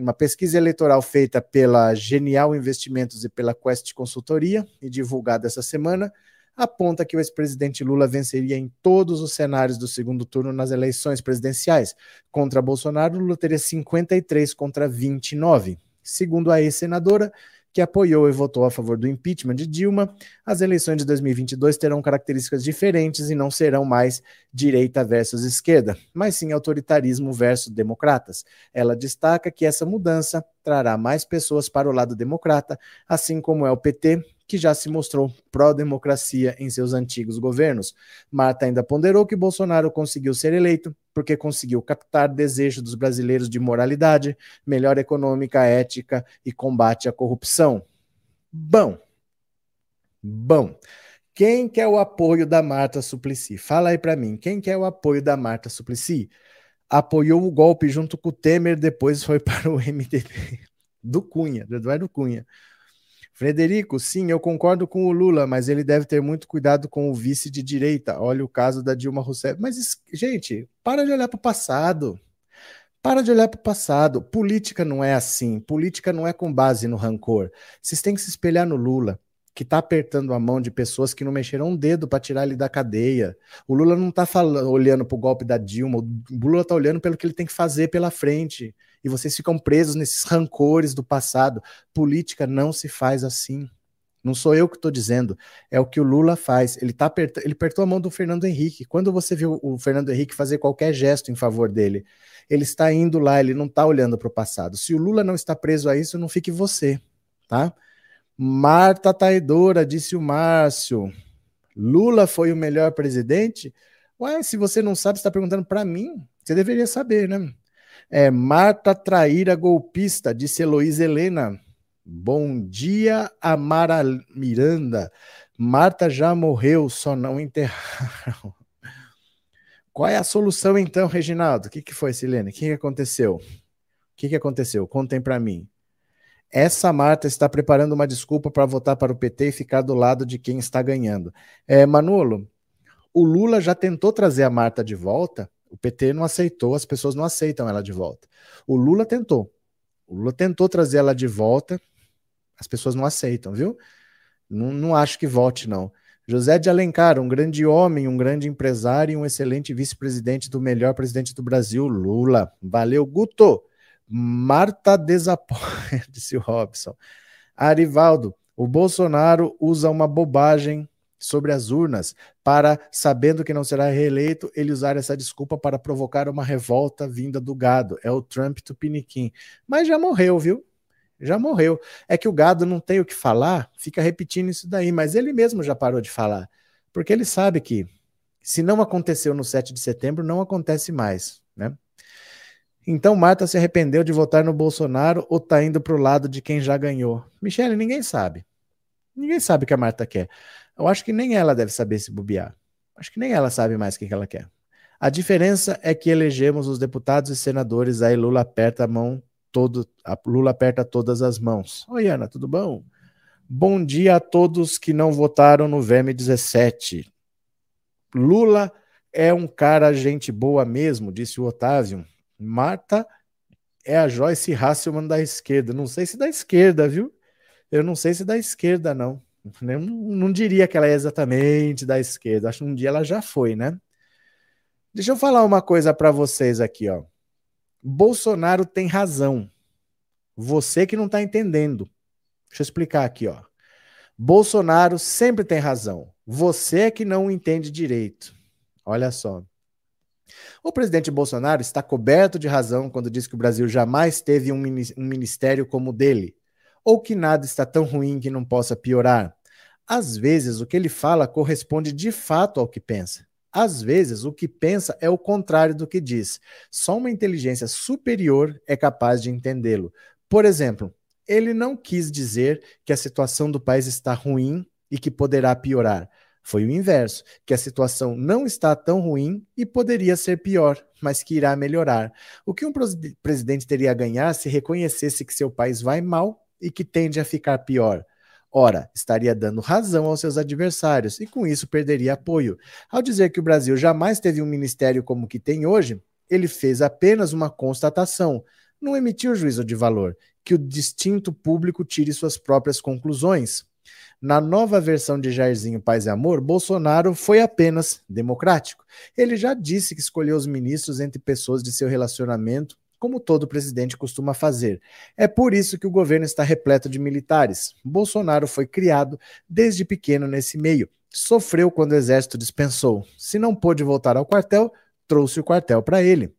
Uma pesquisa eleitoral feita pela Genial Investimentos e pela Quest Consultoria e divulgada essa semana aponta que o ex-presidente Lula venceria em todos os cenários do segundo turno nas eleições presidenciais. Contra Bolsonaro, Lula teria 53 contra 29. Segundo a ex-senadora, que apoiou e votou a favor do impeachment de Dilma, as eleições de 2022 terão características diferentes e não serão mais direita versus esquerda, mas sim autoritarismo versus democratas. Ela destaca que essa mudança trará mais pessoas para o lado democrata, assim como é o PT, que já se mostrou pró-democracia em seus antigos governos. Marta ainda ponderou que Bolsonaro conseguiu ser eleito porque conseguiu captar desejo dos brasileiros de moralidade, melhora econômica, ética e combate à corrupção. Bom, bom. Quem quer o apoio da Marta Suplicy? Fala aí para mim, quem quer o apoio da Marta Suplicy? Apoiou o golpe junto com o Temer, depois foi (laughs) para o MDB do Cunha, do Eduardo Cunha. Frederico, sim, eu concordo com o Lula, mas ele deve ter muito cuidado com o vice de direita. Olha o caso da Dilma Rousseff. Mas, gente, para de olhar para o passado. Para de olhar para o passado. Política não é assim. Política não é com base no rancor. Vocês têm que se espelhar no Lula, que está apertando a mão de pessoas que não mexeram um dedo para tirar ele da cadeia. O Lula não está olhando para o golpe da Dilma. O Lula está olhando pelo que ele tem que fazer pela frente e vocês ficam presos nesses rancores do passado. Política não se faz assim. Não sou eu que estou dizendo, é o que o Lula faz. Ele, tá ele apertou a mão do Fernando Henrique. Quando você viu o Fernando Henrique fazer qualquer gesto em favor dele, ele está indo lá, ele não está olhando para o passado. Se o Lula não está preso a isso, não fique você, tá? Marta traidora, disse o Márcio. Lula foi o melhor presidente? Ué, se você não sabe, está perguntando para mim. Você deveria saber, né? É, Marta Traíra Golpista, disse Heloísa Helena. Bom dia, Amara Miranda. Marta já morreu, só não enterraram. (laughs) Qual é a solução então, Reginaldo? O que, que foi, Silene? O que, que aconteceu? O que, que aconteceu? Contem para mim. Essa Marta está preparando uma desculpa para votar para o PT e ficar do lado de quem está ganhando. É, Manolo, o Lula já tentou trazer a Marta de volta o PT não aceitou, as pessoas não aceitam ela de volta. O Lula tentou. O Lula tentou trazer ela de volta, as pessoas não aceitam, viu? Não, não acho que volte, não. José de Alencar, um grande homem, um grande empresário e um excelente vice-presidente do melhor presidente do Brasil, Lula. Valeu, Guto. Marta desapoia, (laughs) disse o Robson. Arivaldo, o Bolsonaro usa uma bobagem sobre as urnas, para, sabendo que não será reeleito, ele usar essa desculpa para provocar uma revolta vinda do gado. É o Trump Tupiniquim. Mas já morreu, viu? Já morreu. É que o gado não tem o que falar, fica repetindo isso daí, mas ele mesmo já parou de falar. Porque ele sabe que se não aconteceu no 7 de setembro, não acontece mais, né? Então Marta se arrependeu de votar no Bolsonaro ou tá indo para o lado de quem já ganhou? Michele, ninguém sabe. Ninguém sabe o que a Marta quer. Eu acho que nem ela deve saber se bobear. Acho que nem ela sabe mais o que, ela quer. A diferença é que elegemos os deputados e senadores, aí Lula aperta a mão todo, a Lula aperta todas as mãos. Oi, Ana, tudo bom? Bom dia a todos que não votaram no VEM 17. Lula é um cara gente boa mesmo, disse o Otávio. Marta é a Joyce Hasselman da esquerda. Não sei se da esquerda, viu? Eu não sei se da esquerda, não. Eu não, diria que ela é exatamente da esquerda. Acho que um dia ela já foi, né? Deixa eu falar uma coisa para vocês aqui, ó. Bolsonaro tem razão. Você que não está entendendo. Deixa eu explicar aqui, ó. Bolsonaro sempre tem razão. Você é que não entende direito. Olha só. O presidente Bolsonaro está coberto de razão quando diz que o Brasil jamais teve um ministério como o dele, ou que nada está tão ruim que não possa piorar. Às vezes, o que ele fala corresponde de fato ao que pensa. Às vezes, o que pensa é o contrário do que diz. Só uma inteligência superior é capaz de entendê-lo. Por exemplo, ele não quis dizer que a situação do país está ruim e que poderá piorar. Foi o inverso, que a situação não está tão ruim e poderia ser pior, mas que irá melhorar. O que um presidente teria a ganhar se reconhecesse que seu país vai mal e que tende a ficar pior? Ora, estaria dando razão aos seus adversários e com isso perderia apoio. Ao dizer que o Brasil jamais teve um ministério como o que tem hoje, ele fez apenas uma constatação, não emitiu juízo de valor, que o distinto público tire suas próprias conclusões. Na nova versão de Jairzinho Paz e Amor, Bolsonaro foi apenas democrático. Ele já disse que escolheu os ministros entre pessoas de seu relacionamento, como todo presidente costuma fazer. É por isso que o governo está repleto de militares. Bolsonaro foi criado desde pequeno nesse meio. Sofreu quando o exército dispensou. Se não pôde voltar ao quartel, trouxe o quartel para ele.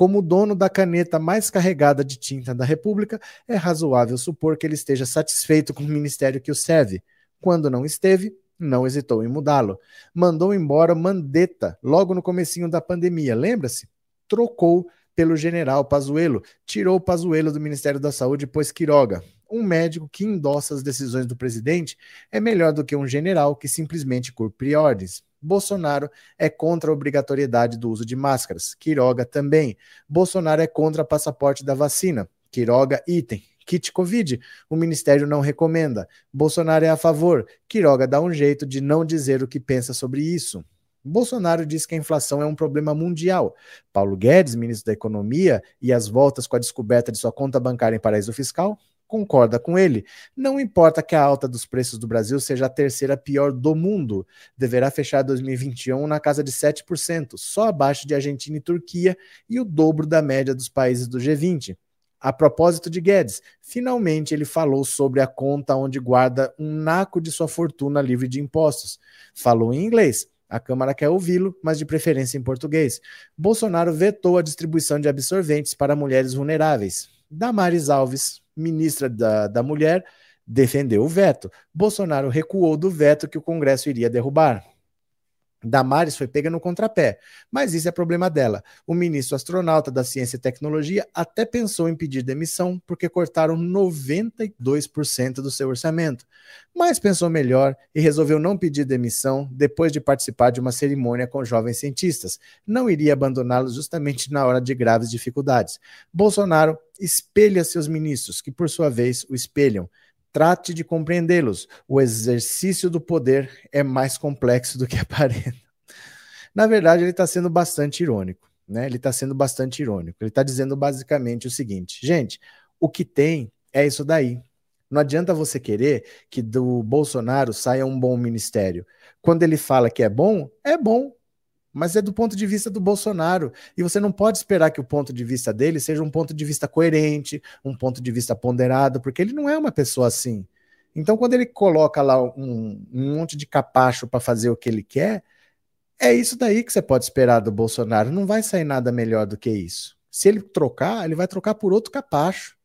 Como dono da caneta mais carregada de tinta da República, é razoável supor que ele esteja satisfeito com o ministério que o serve. Quando não esteve, não hesitou em mudá-lo. Mandou embora Mandetta logo no comecinho da pandemia, lembra-se? Trocou pelo general Pazuello, tirou Pazuello do Ministério da Saúde e pôs Quiroga. Um médico que endossa as decisões do presidente é melhor do que um general que simplesmente cumpre ordens. Bolsonaro é contra a obrigatoriedade do uso de máscaras. Quiroga também. Bolsonaro é contra passaporte da vacina. Quiroga, item. Kit Covid, o ministério não recomenda. Bolsonaro é a favor. Quiroga dá um jeito de não dizer o que pensa sobre isso. Bolsonaro diz que a inflação é um problema mundial. Paulo Guedes, ministro da Economia, e as voltas com a descoberta de sua conta bancária em paraíso fiscal? Concorda com ele. Não importa que a alta dos preços do Brasil seja a terceira pior do mundo, deverá fechar 2021 na casa de 7%, só abaixo de Argentina e Turquia e o dobro da média dos países do G20. A propósito de Guedes, finalmente ele falou sobre a conta onde guarda um naco de sua fortuna livre de impostos. Falou em inglês. A Câmara quer ouvi-lo, mas de preferência em português. Bolsonaro vetou a distribuição de absorventes para mulheres vulneráveis. Damares Alves, ministra da, da Mulher, defendeu o veto. Bolsonaro recuou do veto que o Congresso iria derrubar. Damares foi pega no contrapé, mas isso é problema dela. O ministro astronauta da Ciência e Tecnologia até pensou em pedir demissão porque cortaram 92% do seu orçamento, mas pensou melhor e resolveu não pedir demissão depois de participar de uma cerimônia com jovens cientistas. Não iria abandoná-los justamente na hora de graves dificuldades. Bolsonaro espelha seus ministros, que por sua vez o espelham. Trate de compreendê-los. O exercício do poder é mais complexo do que (laughs) aparenta. Na verdade, ele está sendo bastante irônico. Né? Ele está sendo bastante irônico. Ele está dizendo basicamente o seguinte: gente, o que tem é isso daí. Não adianta você querer que do Bolsonaro saia um bom ministério. Quando ele fala que é bom, é bom mas é do ponto de vista do Bolsonaro. E você não pode esperar que o ponto de vista dele seja um ponto de vista coerente, um ponto de vista ponderado, porque ele não é uma pessoa assim. Então, quando ele coloca lá um, um monte de capacho para fazer o que ele quer, é isso daí que você pode esperar do Bolsonaro. Não vai sair nada melhor do que isso. Se ele trocar, ele vai trocar por outro capacho.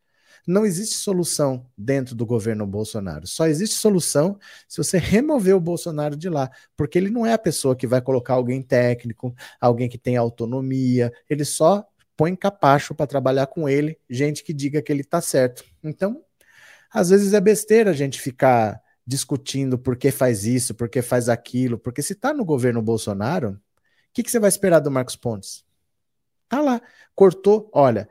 Não existe solução dentro do governo Bolsonaro. Só existe solução se você remover o Bolsonaro de lá, porque ele não é a pessoa que vai colocar alguém técnico, alguém que tem autonomia. Ele só põe capacho para trabalhar com ele, gente que diga que ele está certo. Então, às vezes é besteira a gente ficar discutindo por que faz isso, por que faz aquilo, porque se está no governo Bolsonaro, o que, que você vai esperar do Marcos Pontes? Tá lá, cortou, olha,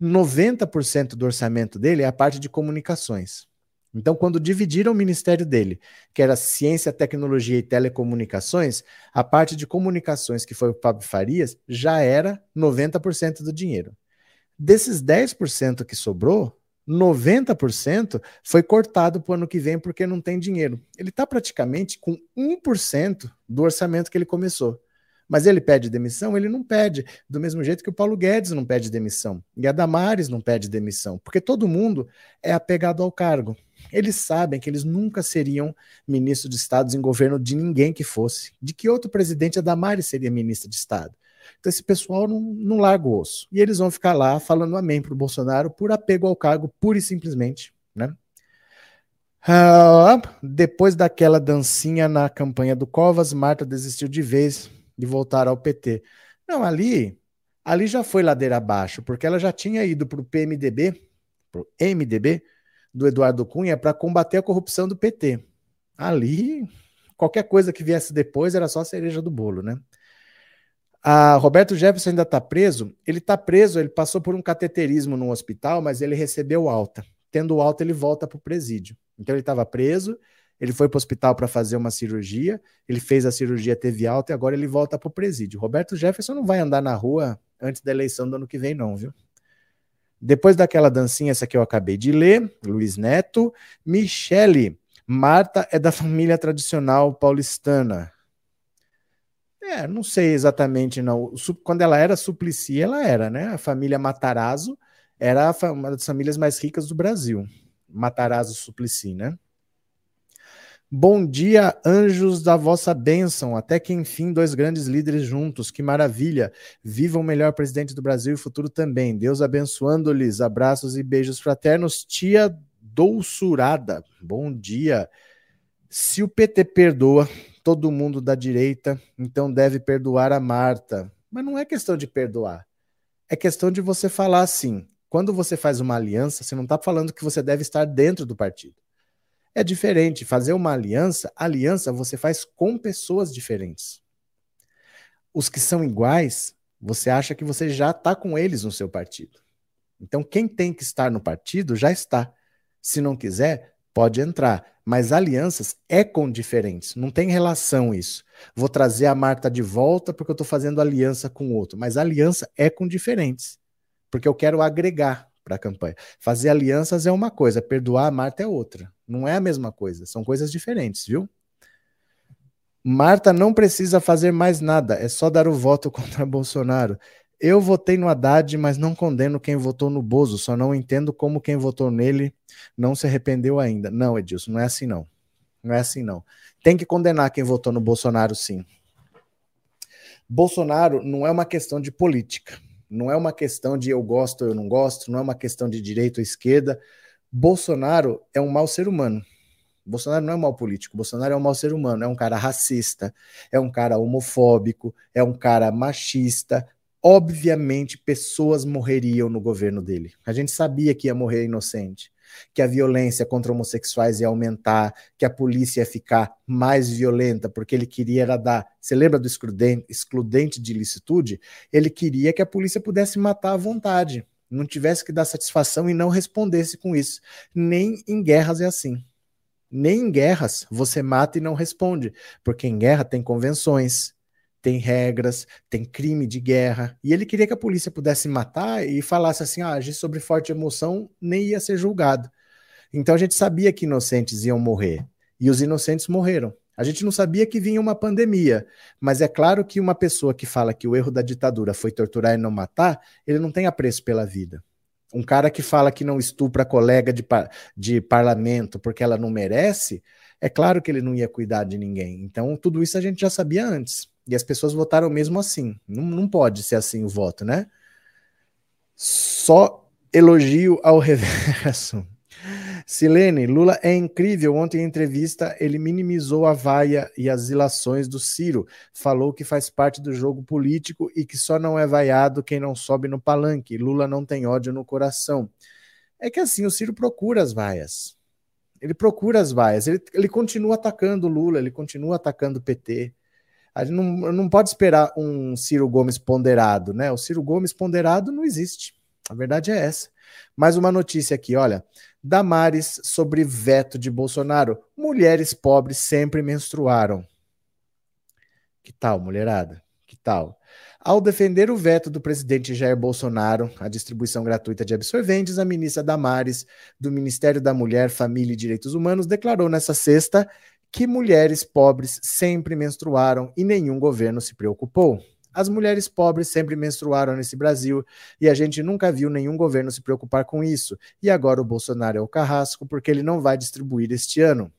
90% do orçamento dele é a parte de comunicações. Então, quando dividiram o ministério dele, que era ciência, tecnologia e telecomunicações, a parte de comunicações, que foi o Fábio Farias, já era 90% do dinheiro. Desses 10% que sobrou, 90% foi cortado para o ano que vem porque não tem dinheiro. Ele está praticamente com 1% do orçamento que ele começou. Mas ele pede demissão? Ele não pede. Do mesmo jeito que o Paulo Guedes não pede demissão. E a Damares não pede demissão. Porque todo mundo é apegado ao cargo. Eles sabem que eles nunca seriam ministro de Estado em governo de ninguém que fosse. De que outro presidente a Damares seria ministra de Estado? Então esse pessoal não, não larga o osso. E eles vão ficar lá falando amém para o Bolsonaro por apego ao cargo, pura e simplesmente. Né? Ah, depois daquela dancinha na campanha do Covas, Marta desistiu de vez de voltar ao PT. Não, ali, ali já foi ladeira abaixo, porque ela já tinha ido para o PMDB, para o MDB, do Eduardo Cunha, para combater a corrupção do PT. Ali, qualquer coisa que viesse depois era só a cereja do bolo, né? A Roberto Jefferson ainda está preso. Ele está preso, ele passou por um cateterismo no hospital, mas ele recebeu alta. Tendo alta, ele volta para o presídio. Então ele estava preso, ele foi para o hospital para fazer uma cirurgia, ele fez a cirurgia, teve alta e agora ele volta para o presídio. Roberto Jefferson não vai andar na rua antes da eleição do ano que vem, não, viu? Depois daquela dancinha, essa que eu acabei de ler, Luiz Neto, Michele, Marta é da (laughs) família tradicional paulistana. É, não sei exatamente, não. Quando ela era Suplicy, ela era, né? A família Matarazzo era uma das famílias mais ricas do Brasil. Matarazzo Suplicy, né? Bom dia, anjos da vossa bênção. Até que enfim, dois grandes líderes juntos. Que maravilha. Viva o melhor presidente do Brasil e futuro também. Deus abençoando-lhes. Abraços e beijos fraternos. Tia Douçurada. Bom dia. Se o PT perdoa todo mundo da direita, então deve perdoar a Marta. Mas não é questão de perdoar. É questão de você falar assim. Quando você faz uma aliança, você não está falando que você deve estar dentro do partido. É diferente. Fazer uma aliança, aliança você faz com pessoas diferentes. Os que são iguais, você acha que você já está com eles no seu partido. Então, quem tem que estar no partido já está. Se não quiser, pode entrar. Mas alianças é com diferentes. Não tem relação isso. Vou trazer a Marta de volta porque eu estou fazendo aliança com outro. Mas aliança é com diferentes. Porque eu quero agregar para a campanha. Fazer alianças é uma coisa, perdoar a Marta é outra. Não é a mesma coisa, são coisas diferentes, viu? Marta não precisa fazer mais nada, é só dar o voto (laughs) contra Bolsonaro. Eu votei no Haddad, mas não condeno quem votou no Bozo, só não entendo como quem votou nele não se arrependeu ainda. Não, Edilson, não é assim não. Não é assim não. Tem que condenar quem votou no Bolsonaro, sim. Bolsonaro não é uma questão de política. Não é uma questão de eu gosto ou eu não gosto, não é uma questão de direita ou esquerda. Bolsonaro é um mau ser humano. Bolsonaro não é um mau político, Bolsonaro é um mau ser humano, é um cara racista, é um cara homofóbico, é um cara machista. Obviamente, pessoas morreriam no governo dele. A gente sabia que ia morrer inocente que a violência contra homossexuais ia aumentar, que a polícia ia ficar mais violenta, porque ele queria era dar. Você lembra do excludente, excludente de ilicitude? Ele queria que a polícia pudesse matar à vontade, não tivesse que dar satisfação e não respondesse com isso. Nem em guerras é assim. Nem em guerras você mata e não responde, porque em guerra tem convenções, tem regras, tem crime de guerra. E ele queria que a polícia pudesse matar e falasse assim: ah, agir sobre forte emoção nem ia ser julgado. Então a gente sabia que inocentes iam morrer. E os inocentes morreram. A gente não sabia que vinha uma pandemia, mas é claro que uma pessoa que fala que o erro da ditadura foi torturar e não matar, ele não tem apreço pela vida. Um cara que fala que não estupra colega de, par de parlamento porque ela não merece, é claro que ele não ia cuidar de ninguém. Então, tudo isso a gente já sabia antes. E as pessoas votaram mesmo assim. Não, não pode ser assim o voto, né? Só elogio ao (laughs) reverso. Silene, Lula é incrível. Ontem em entrevista ele minimizou a vaia e as ilações do Ciro. Falou que faz parte do jogo político e que só não é vaiado quem não sobe no palanque. Lula não tem ódio no coração. É que assim, o Ciro procura as vaias. Ele procura as vaias. Ele, ele continua atacando o Lula, ele continua atacando o PT. A gente não, não pode esperar um Ciro Gomes ponderado, né? O Ciro Gomes ponderado não existe. A verdade é essa. Mais uma notícia aqui, olha. Damares sobre veto de Bolsonaro. Mulheres pobres sempre menstruaram. Que tal, mulherada? Que tal? Ao defender o veto do presidente Jair Bolsonaro à distribuição gratuita de absorventes, a ministra Damares, do Ministério da Mulher, Família e Direitos Humanos, declarou nessa sexta que mulheres pobres sempre menstruaram e nenhum governo se preocupou. As mulheres pobres sempre menstruaram nesse Brasil e a gente nunca viu nenhum governo se preocupar com isso. E agora o Bolsonaro é o carrasco porque ele não vai distribuir este ano.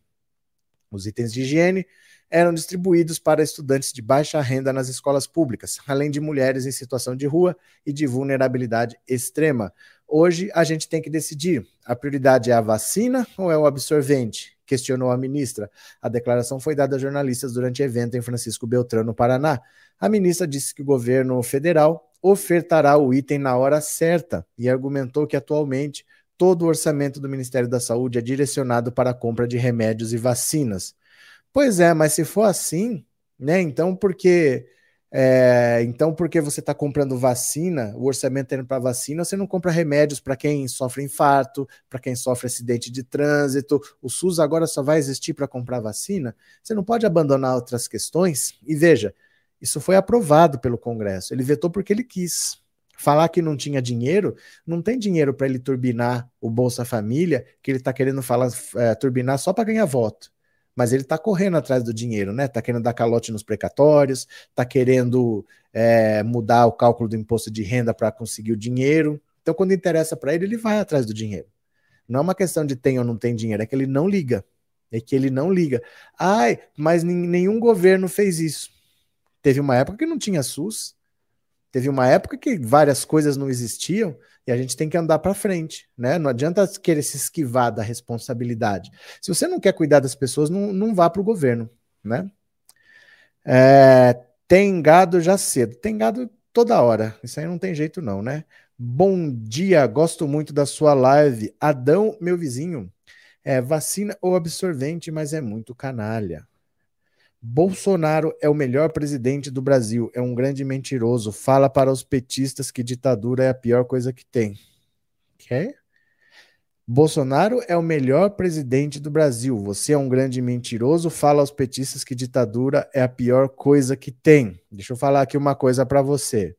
Os itens de higiene eram distribuídos para estudantes de baixa renda nas escolas públicas, além de mulheres em situação de rua e de vulnerabilidade extrema. Hoje a gente tem que decidir: a prioridade é a vacina ou é o absorvente? Questionou a ministra. A declaração foi dada a jornalistas durante evento em Francisco Beltrão, no Paraná. A ministra disse que o governo federal ofertará o item na hora certa e argumentou que atualmente todo o orçamento do Ministério da Saúde é direcionado para a compra de remédios e vacinas. Pois é, mas se for assim, né? Então, porque é, então, porque você está comprando vacina, o orçamento indo para vacina, você não compra remédios para quem sofre infarto, para quem sofre acidente de trânsito. O SUS agora só vai existir para comprar vacina. Você não pode abandonar outras questões. E veja, isso foi aprovado pelo Congresso. Ele vetou porque ele quis. Falar que não tinha dinheiro, não tem dinheiro para ele turbinar o Bolsa Família, que ele está querendo falar, é, turbinar só para ganhar voto mas ele está correndo atrás do dinheiro, né? Está querendo dar calote nos precatórios, está querendo é, mudar o cálculo do imposto de renda para conseguir o dinheiro. Então, quando interessa para ele, ele vai atrás do dinheiro. Não é uma questão de tem ou não tem dinheiro, é que ele não liga. É que ele não liga. Ai, mas nenhum governo fez isso. Teve uma época que não tinha SUS, teve uma época que várias coisas não existiam, a gente tem que andar para frente, né? Não adianta querer se esquivar da responsabilidade. Se você não quer cuidar das pessoas, não, não vá para o governo, né? É, tem gado já cedo. Tem gado toda hora. Isso aí não tem jeito, não, né? Bom dia, gosto muito da sua live. Adão, meu vizinho, é vacina ou absorvente, mas é muito canalha. Bolsonaro é o melhor presidente do Brasil, é um grande mentiroso. Fala para os petistas que ditadura é a pior coisa que tem. Quê? Bolsonaro é o melhor presidente do Brasil. Você é um grande mentiroso. Fala aos petistas que ditadura é a pior coisa que tem. Deixa eu falar aqui uma coisa para você.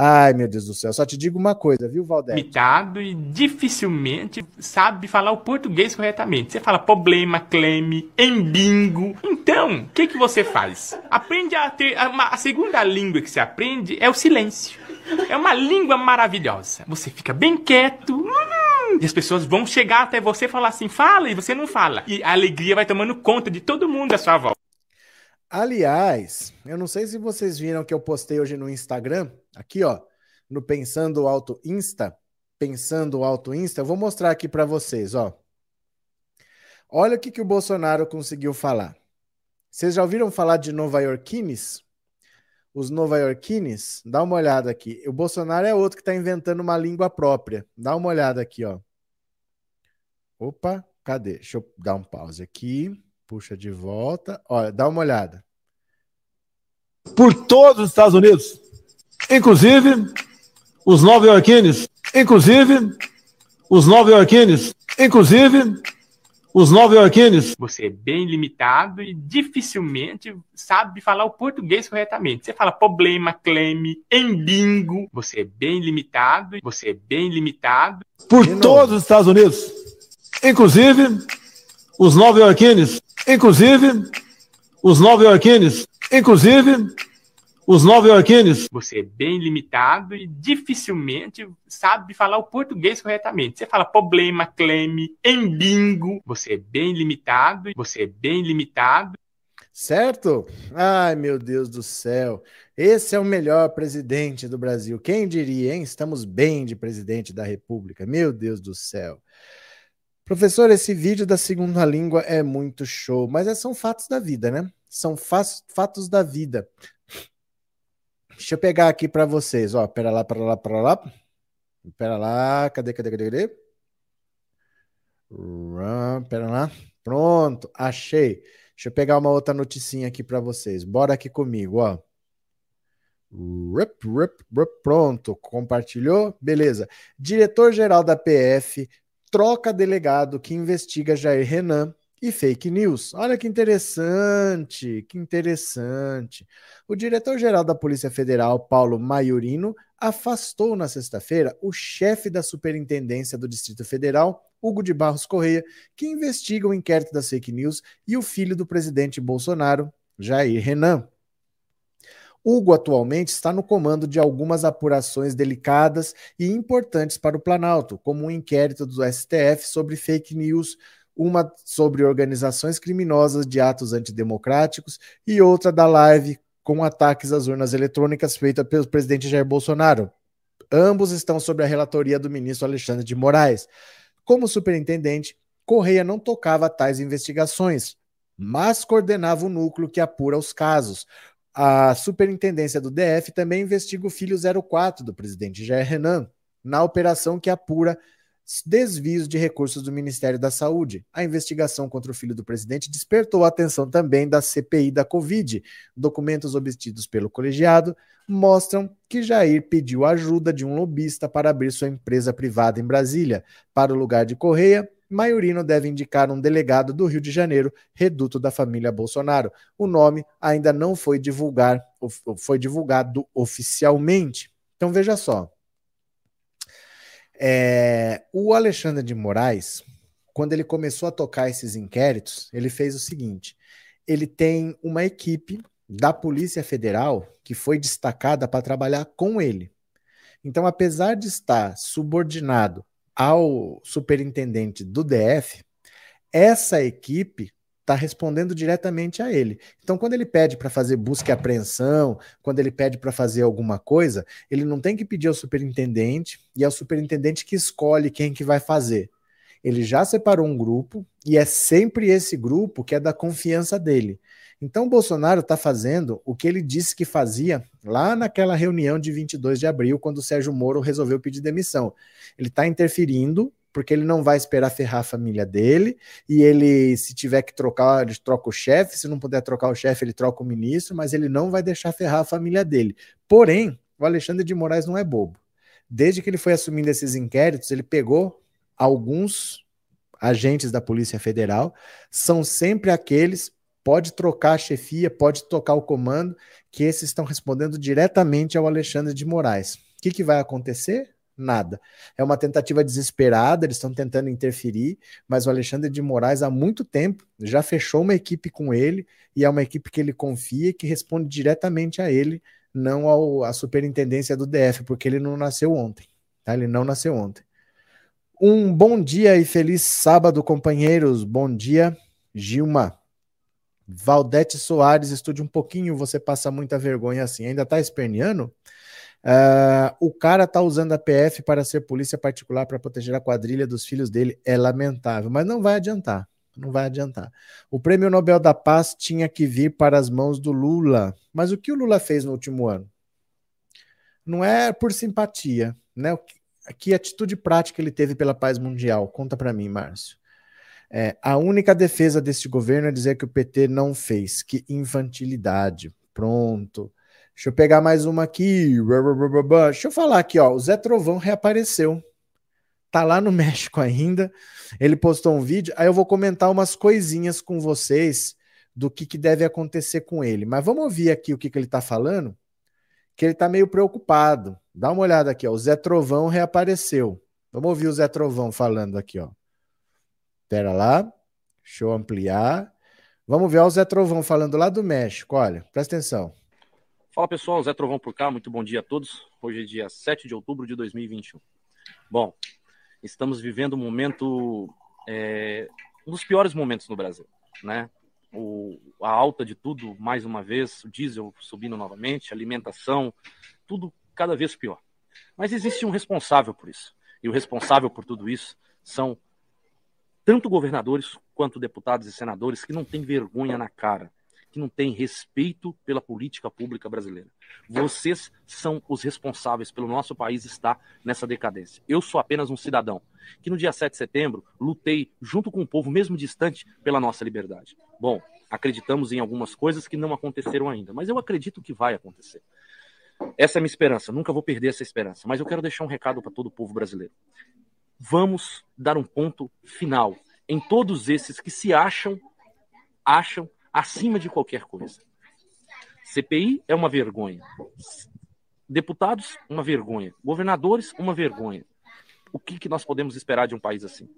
Ai, meu Deus do céu. Só te digo uma coisa, viu, Valdez? Limitado e dificilmente sabe falar o português corretamente. Você fala problema, cleme, embingo. Então, o que, que você faz? Aprende a ter. Uma, a segunda língua que você aprende é o silêncio. É uma língua maravilhosa. Você fica bem quieto. Hum, e as pessoas vão chegar até você e falar assim: fala, e você não fala. E a alegria vai tomando conta de todo mundo à sua volta. Aliás, eu não sei se vocês viram que eu postei hoje no Instagram, aqui ó, no Pensando Alto Insta, Pensando Alto Insta, eu vou mostrar aqui para vocês, ó. Olha o que, que o Bolsonaro conseguiu falar. Vocês já ouviram falar de Nova Yorkines? Os Nova Yorkines? Dá uma olhada aqui. O Bolsonaro é outro que está inventando uma língua própria. Dá uma olhada aqui, ó. Opa, cadê? Deixa eu dar um pause aqui. Puxa de volta. Olha, dá uma olhada. Por todos os Estados Unidos, inclusive os nova-iorquinos, inclusive os nova-iorquinos, inclusive os nova-iorquinos. Você é bem limitado e dificilmente sabe falar o português corretamente. Você fala problema, cleme, embingo. Você é bem limitado, você é bem limitado. Por todos os Estados Unidos, inclusive os nova-iorquinos, inclusive os nova-iorquinos, inclusive os nova-iorquinos. Você é bem limitado e dificilmente sabe falar o português corretamente. Você fala problema, cleme, embingo. Você é bem limitado, você é bem limitado. Certo? Ai, meu Deus do céu. Esse é o melhor presidente do Brasil. Quem diria, hein? Estamos bem de presidente da República. Meu Deus do céu. Professor, esse vídeo da segunda língua é muito show, mas é, são fatos da vida, né? São fatos da vida. Deixa eu pegar aqui para vocês, ó. Pera lá, pera lá, pera lá. Pera lá, cadê, cadê, cadê, cadê? Pera lá. Pronto, achei. Deixa eu pegar uma outra noticinha aqui para vocês. Bora aqui comigo, ó. Pronto, compartilhou? Beleza. Diretor-geral da PF troca delegado que investiga Jair Renan e fake news. Olha que interessante, que interessante. O diretor-geral da Polícia Federal, Paulo Maiorino, afastou na sexta-feira o chefe da Superintendência do Distrito Federal, Hugo de Barros Correia, que investiga o inquérito das fake news, e o filho do presidente Bolsonaro, Jair Renan. Hugo atualmente está no comando de algumas apurações delicadas e importantes para o Planalto, como um inquérito do STF sobre fake news, uma sobre organizações criminosas de atos antidemocráticos e outra da live com ataques às urnas eletrônicas feita pelo presidente Jair Bolsonaro. Ambos estão sob a relatoria do ministro Alexandre de Moraes. Como superintendente, Correia não tocava tais investigações, mas coordenava o núcleo que apura os casos. A superintendência do DF também investiga o filho 04 do presidente Jair Renan, na operação que apura desvios de recursos do Ministério da Saúde. A investigação contra o filho do presidente despertou a atenção também da CPI da Covid. Documentos obtidos pelo colegiado mostram que Jair pediu ajuda de um lobista para abrir sua empresa privada em Brasília. Para o lugar de Correia, Maiorino deve indicar um delegado do Rio de Janeiro, reduto da família Bolsonaro. O nome ainda não foi, divulgar, foi divulgado oficialmente. Então veja só. É, o Alexandre de Moraes, quando ele começou a tocar esses inquéritos, ele fez o seguinte: ele tem uma equipe da Polícia Federal que foi destacada para trabalhar com ele. Então, apesar de estar subordinado ao superintendente do DF, essa equipe está respondendo diretamente a ele. Então, quando ele pede para fazer busca e apreensão, quando ele pede para fazer alguma coisa, ele não tem que pedir ao superintendente e é o superintendente que escolhe quem que vai fazer. Ele já separou um grupo e é sempre esse grupo que é da confiança dele. Então, Bolsonaro está fazendo o que ele disse que fazia lá naquela reunião de 22 de abril, quando o Sérgio Moro resolveu pedir demissão. Ele está interferindo, porque ele não vai esperar ferrar a família dele, e ele, se tiver que trocar, ele troca o chefe, se não puder trocar o chefe, ele troca o ministro, mas ele não vai deixar ferrar a família dele. Porém, o Alexandre de Moraes não é bobo. Desde que ele foi assumindo esses inquéritos, ele pegou alguns agentes da Polícia Federal, são sempre aqueles pode trocar a chefia, pode tocar o comando, que esses estão respondendo diretamente ao Alexandre de Moraes. O que, que vai acontecer? Nada. É uma tentativa desesperada, eles estão tentando interferir, mas o Alexandre de Moraes há muito tempo já fechou uma equipe com ele e é uma equipe que ele confia e que responde diretamente a ele, não ao, à superintendência do DF, porque ele não nasceu ontem. Tá? Ele não nasceu ontem. Um bom dia e feliz sábado, companheiros. Bom dia, Gilma. Valdete Soares, estude um pouquinho, você passa muita vergonha assim. Ainda tá esperneando? Uh, o cara tá usando a PF para ser polícia particular para proteger a quadrilha dos filhos dele. É lamentável, mas não vai adiantar. Não vai adiantar. O prêmio Nobel da Paz tinha que vir para as mãos do Lula. Mas o que o Lula fez no último ano? Não é por simpatia, né? Que atitude prática ele teve pela paz mundial? Conta para mim, Márcio. É, a única defesa deste governo é dizer que o PT não fez. Que infantilidade. Pronto. Deixa eu pegar mais uma aqui. Deixa eu falar aqui, ó. O Zé Trovão reapareceu. Tá lá no (laughs) México ainda. Ele postou um vídeo. Aí eu vou comentar umas coisinhas com vocês do que, que deve acontecer com ele. Mas vamos ouvir aqui o que, que ele tá falando. Que ele tá meio preocupado. Dá uma olhada aqui, ó. O Zé Trovão reapareceu. Vamos ouvir o Zé Trovão falando aqui, ó. Pera lá, deixa eu ampliar. Vamos ver o Zé Trovão falando lá do México. Olha, presta atenção. Fala pessoal, Zé Trovão por cá, muito bom dia a todos. Hoje é dia 7 de outubro de 2021. Bom, estamos vivendo um momento, é, um dos piores momentos no Brasil, né? O, a alta de tudo, mais uma vez, o diesel subindo novamente, alimentação, tudo cada vez pior. Mas existe um responsável por isso. E o responsável por tudo isso são tanto governadores quanto deputados e senadores que não têm vergonha na cara, que não têm respeito pela política pública brasileira. Vocês são os responsáveis pelo nosso país estar nessa decadência. Eu sou apenas um cidadão que no dia 7 de setembro lutei junto com o povo, mesmo distante, pela nossa liberdade. Bom, acreditamos em algumas coisas que não aconteceram ainda, mas eu acredito que vai acontecer. Essa é a minha esperança, nunca vou perder essa esperança. Mas eu quero deixar um recado para todo o povo brasileiro vamos dar um ponto final em todos esses que se acham acham acima de qualquer coisa. CPI é uma vergonha. Deputados, uma vergonha. Governadores, uma vergonha. O que, que nós podemos esperar de um país assim?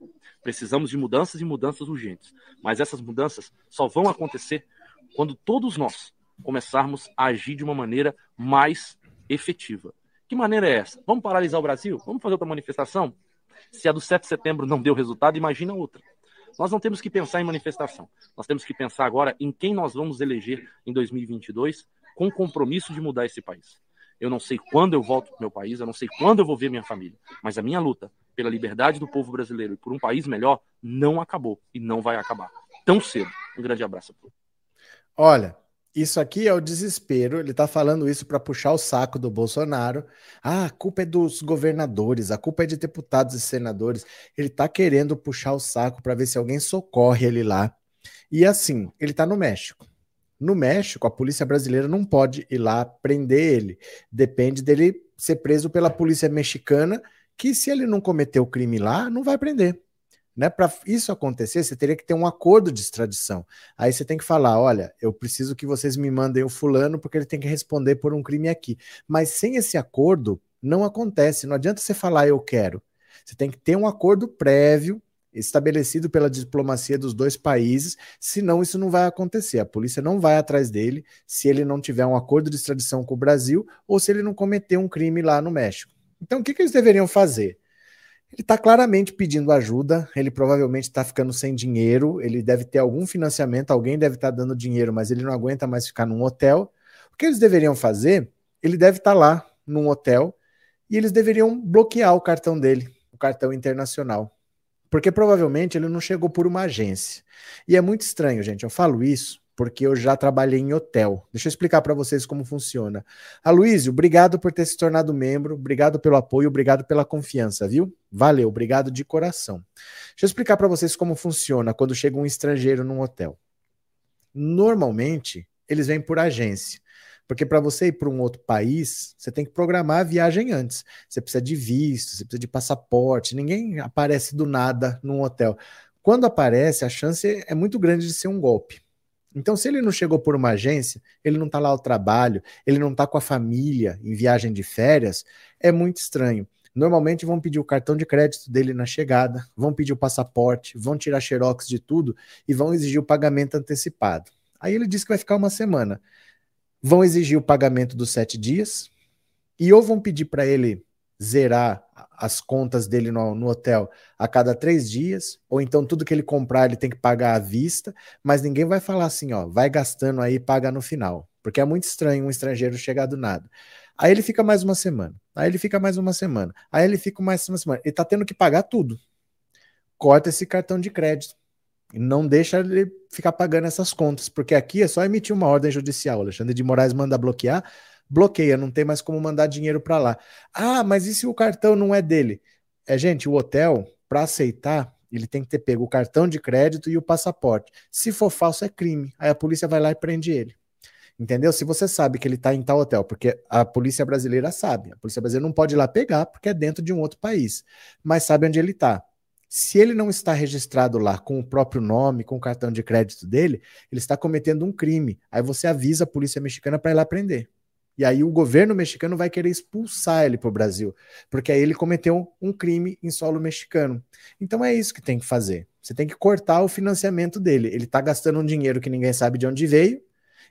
Precisamos de mudanças e mudanças urgentes. Mas essas mudanças só vão acontecer quando todos nós começarmos a agir de uma maneira mais efetiva. Que maneira é essa? Vamos paralisar o Brasil? Vamos fazer outra manifestação? Se a do 7 de setembro não deu resultado, imagina outra. Nós não temos que pensar em manifestação. Nós temos que pensar agora em quem nós vamos eleger em 2022 com o compromisso de mudar esse país. Eu não sei quando eu volto para o meu país, eu não sei quando eu vou ver minha família, mas a minha luta pela liberdade do povo brasileiro e por um país melhor não acabou e não vai acabar tão cedo. Um grande abraço. Olha, isso aqui é o desespero. Ele está falando isso para puxar o saco do Bolsonaro. Ah, a culpa é dos governadores, a culpa é de deputados e senadores. Ele está querendo puxar o saco para ver se alguém socorre ele lá. E assim, ele está no México. No México, a polícia brasileira não pode ir lá prender ele. Depende dele ser preso pela polícia mexicana, que se ele não cometeu crime lá, não vai prender. Né? Para isso acontecer, você teria que ter um acordo de extradição. Aí você tem que falar: olha, eu preciso que vocês me mandem o fulano, porque ele tem que responder por um crime aqui. Mas sem esse acordo, não acontece. Não adianta você falar eu quero. Você tem que ter um acordo prévio estabelecido pela diplomacia dos dois países, senão isso não vai acontecer. A polícia não vai atrás dele se ele não tiver um acordo de extradição com o Brasil ou se ele não cometer um crime lá no México. Então, o que, que eles deveriam fazer? Ele está claramente pedindo ajuda, ele provavelmente está ficando sem dinheiro, ele deve ter algum financiamento, alguém deve estar tá dando dinheiro, mas ele não aguenta mais ficar num hotel. O que eles deveriam fazer? Ele deve estar tá lá num hotel e eles deveriam bloquear o cartão dele, o cartão internacional. Porque provavelmente ele não chegou por uma agência. E é muito estranho, gente. Eu falo isso porque eu já trabalhei em hotel. Deixa eu explicar para vocês como funciona. Aloysio, obrigado por ter se tornado membro, obrigado pelo apoio, obrigado pela confiança, viu? Valeu, obrigado de coração. Deixa eu explicar para vocês como funciona quando chega um estrangeiro num hotel. Normalmente, eles vêm por agência. Porque para você ir para um outro país, você tem que programar a viagem antes. Você precisa de visto, você precisa de passaporte. Ninguém aparece do nada num hotel. Quando aparece, a chance é muito grande de ser um golpe. Então, se ele não chegou por uma agência, ele não está lá ao trabalho, ele não está com a família em viagem de férias, é muito estranho. Normalmente vão pedir o cartão de crédito dele na chegada, vão pedir o passaporte, vão tirar xerox de tudo e vão exigir o pagamento antecipado. Aí ele diz que vai ficar uma semana vão exigir o pagamento dos sete dias e ou vão pedir para ele zerar as contas dele no, no, hotel a cada três dias, ou então tudo que ele comprar ele tem que pagar à vista, mas ninguém vai falar assim, ó, vai gastando aí e paga no final, porque é muito estranho um estrangeiro chegar do nada. Aí ele fica mais uma semana, aí ele fica mais uma semana, aí ele fica mais uma semana, ele tá tendo que pagar tudo. Corta esse cartão de crédito. Não deixa ele ficar pagando essas contas, porque aqui é só emitir uma ordem judicial. Alexandre de Moraes manda bloquear, bloqueia, não tem mais como mandar dinheiro para lá. Ah, mas e se o cartão não é dele? É, gente, o hotel, para aceitar, ele tem que ter pego o cartão de crédito e o passaporte. Se for falso, é crime. Aí a polícia vai lá e prende ele. Entendeu? Se você sabe que ele está em tal hotel, porque a polícia brasileira sabe, a polícia brasileira não pode ir lá pegar porque é dentro de um outro país, mas sabe onde ele está. Se ele não está registrado lá com o próprio nome, com o cartão de crédito dele, ele está cometendo um crime. Aí você avisa a polícia mexicana para ir lá prender. E aí o governo mexicano vai querer expulsar ele para o Brasil, porque aí ele cometeu um crime em solo mexicano. Então é isso que tem que fazer. Você tem que cortar o financiamento dele. Ele está gastando um dinheiro que ninguém sabe de onde veio.